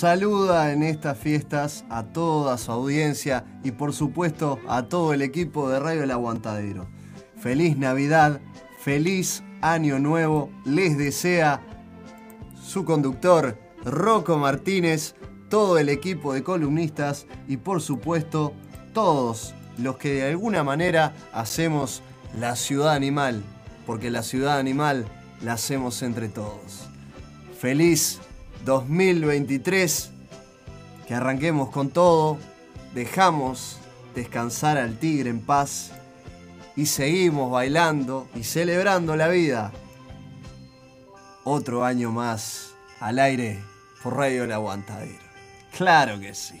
saluda en estas fiestas a toda su audiencia y por supuesto a todo el equipo de Radio El Aguantadero. Feliz Navidad, feliz Año Nuevo, les desea su conductor Rocco Martínez, todo el equipo de columnistas y por supuesto todos los que de alguna manera hacemos la ciudad animal, porque la ciudad animal la hacemos entre todos. Feliz 2023. Que arranquemos con todo. Dejamos descansar al tigre en paz. Y seguimos bailando y celebrando la vida. Otro año más al aire por Radio El Aguantadero. Claro que sí.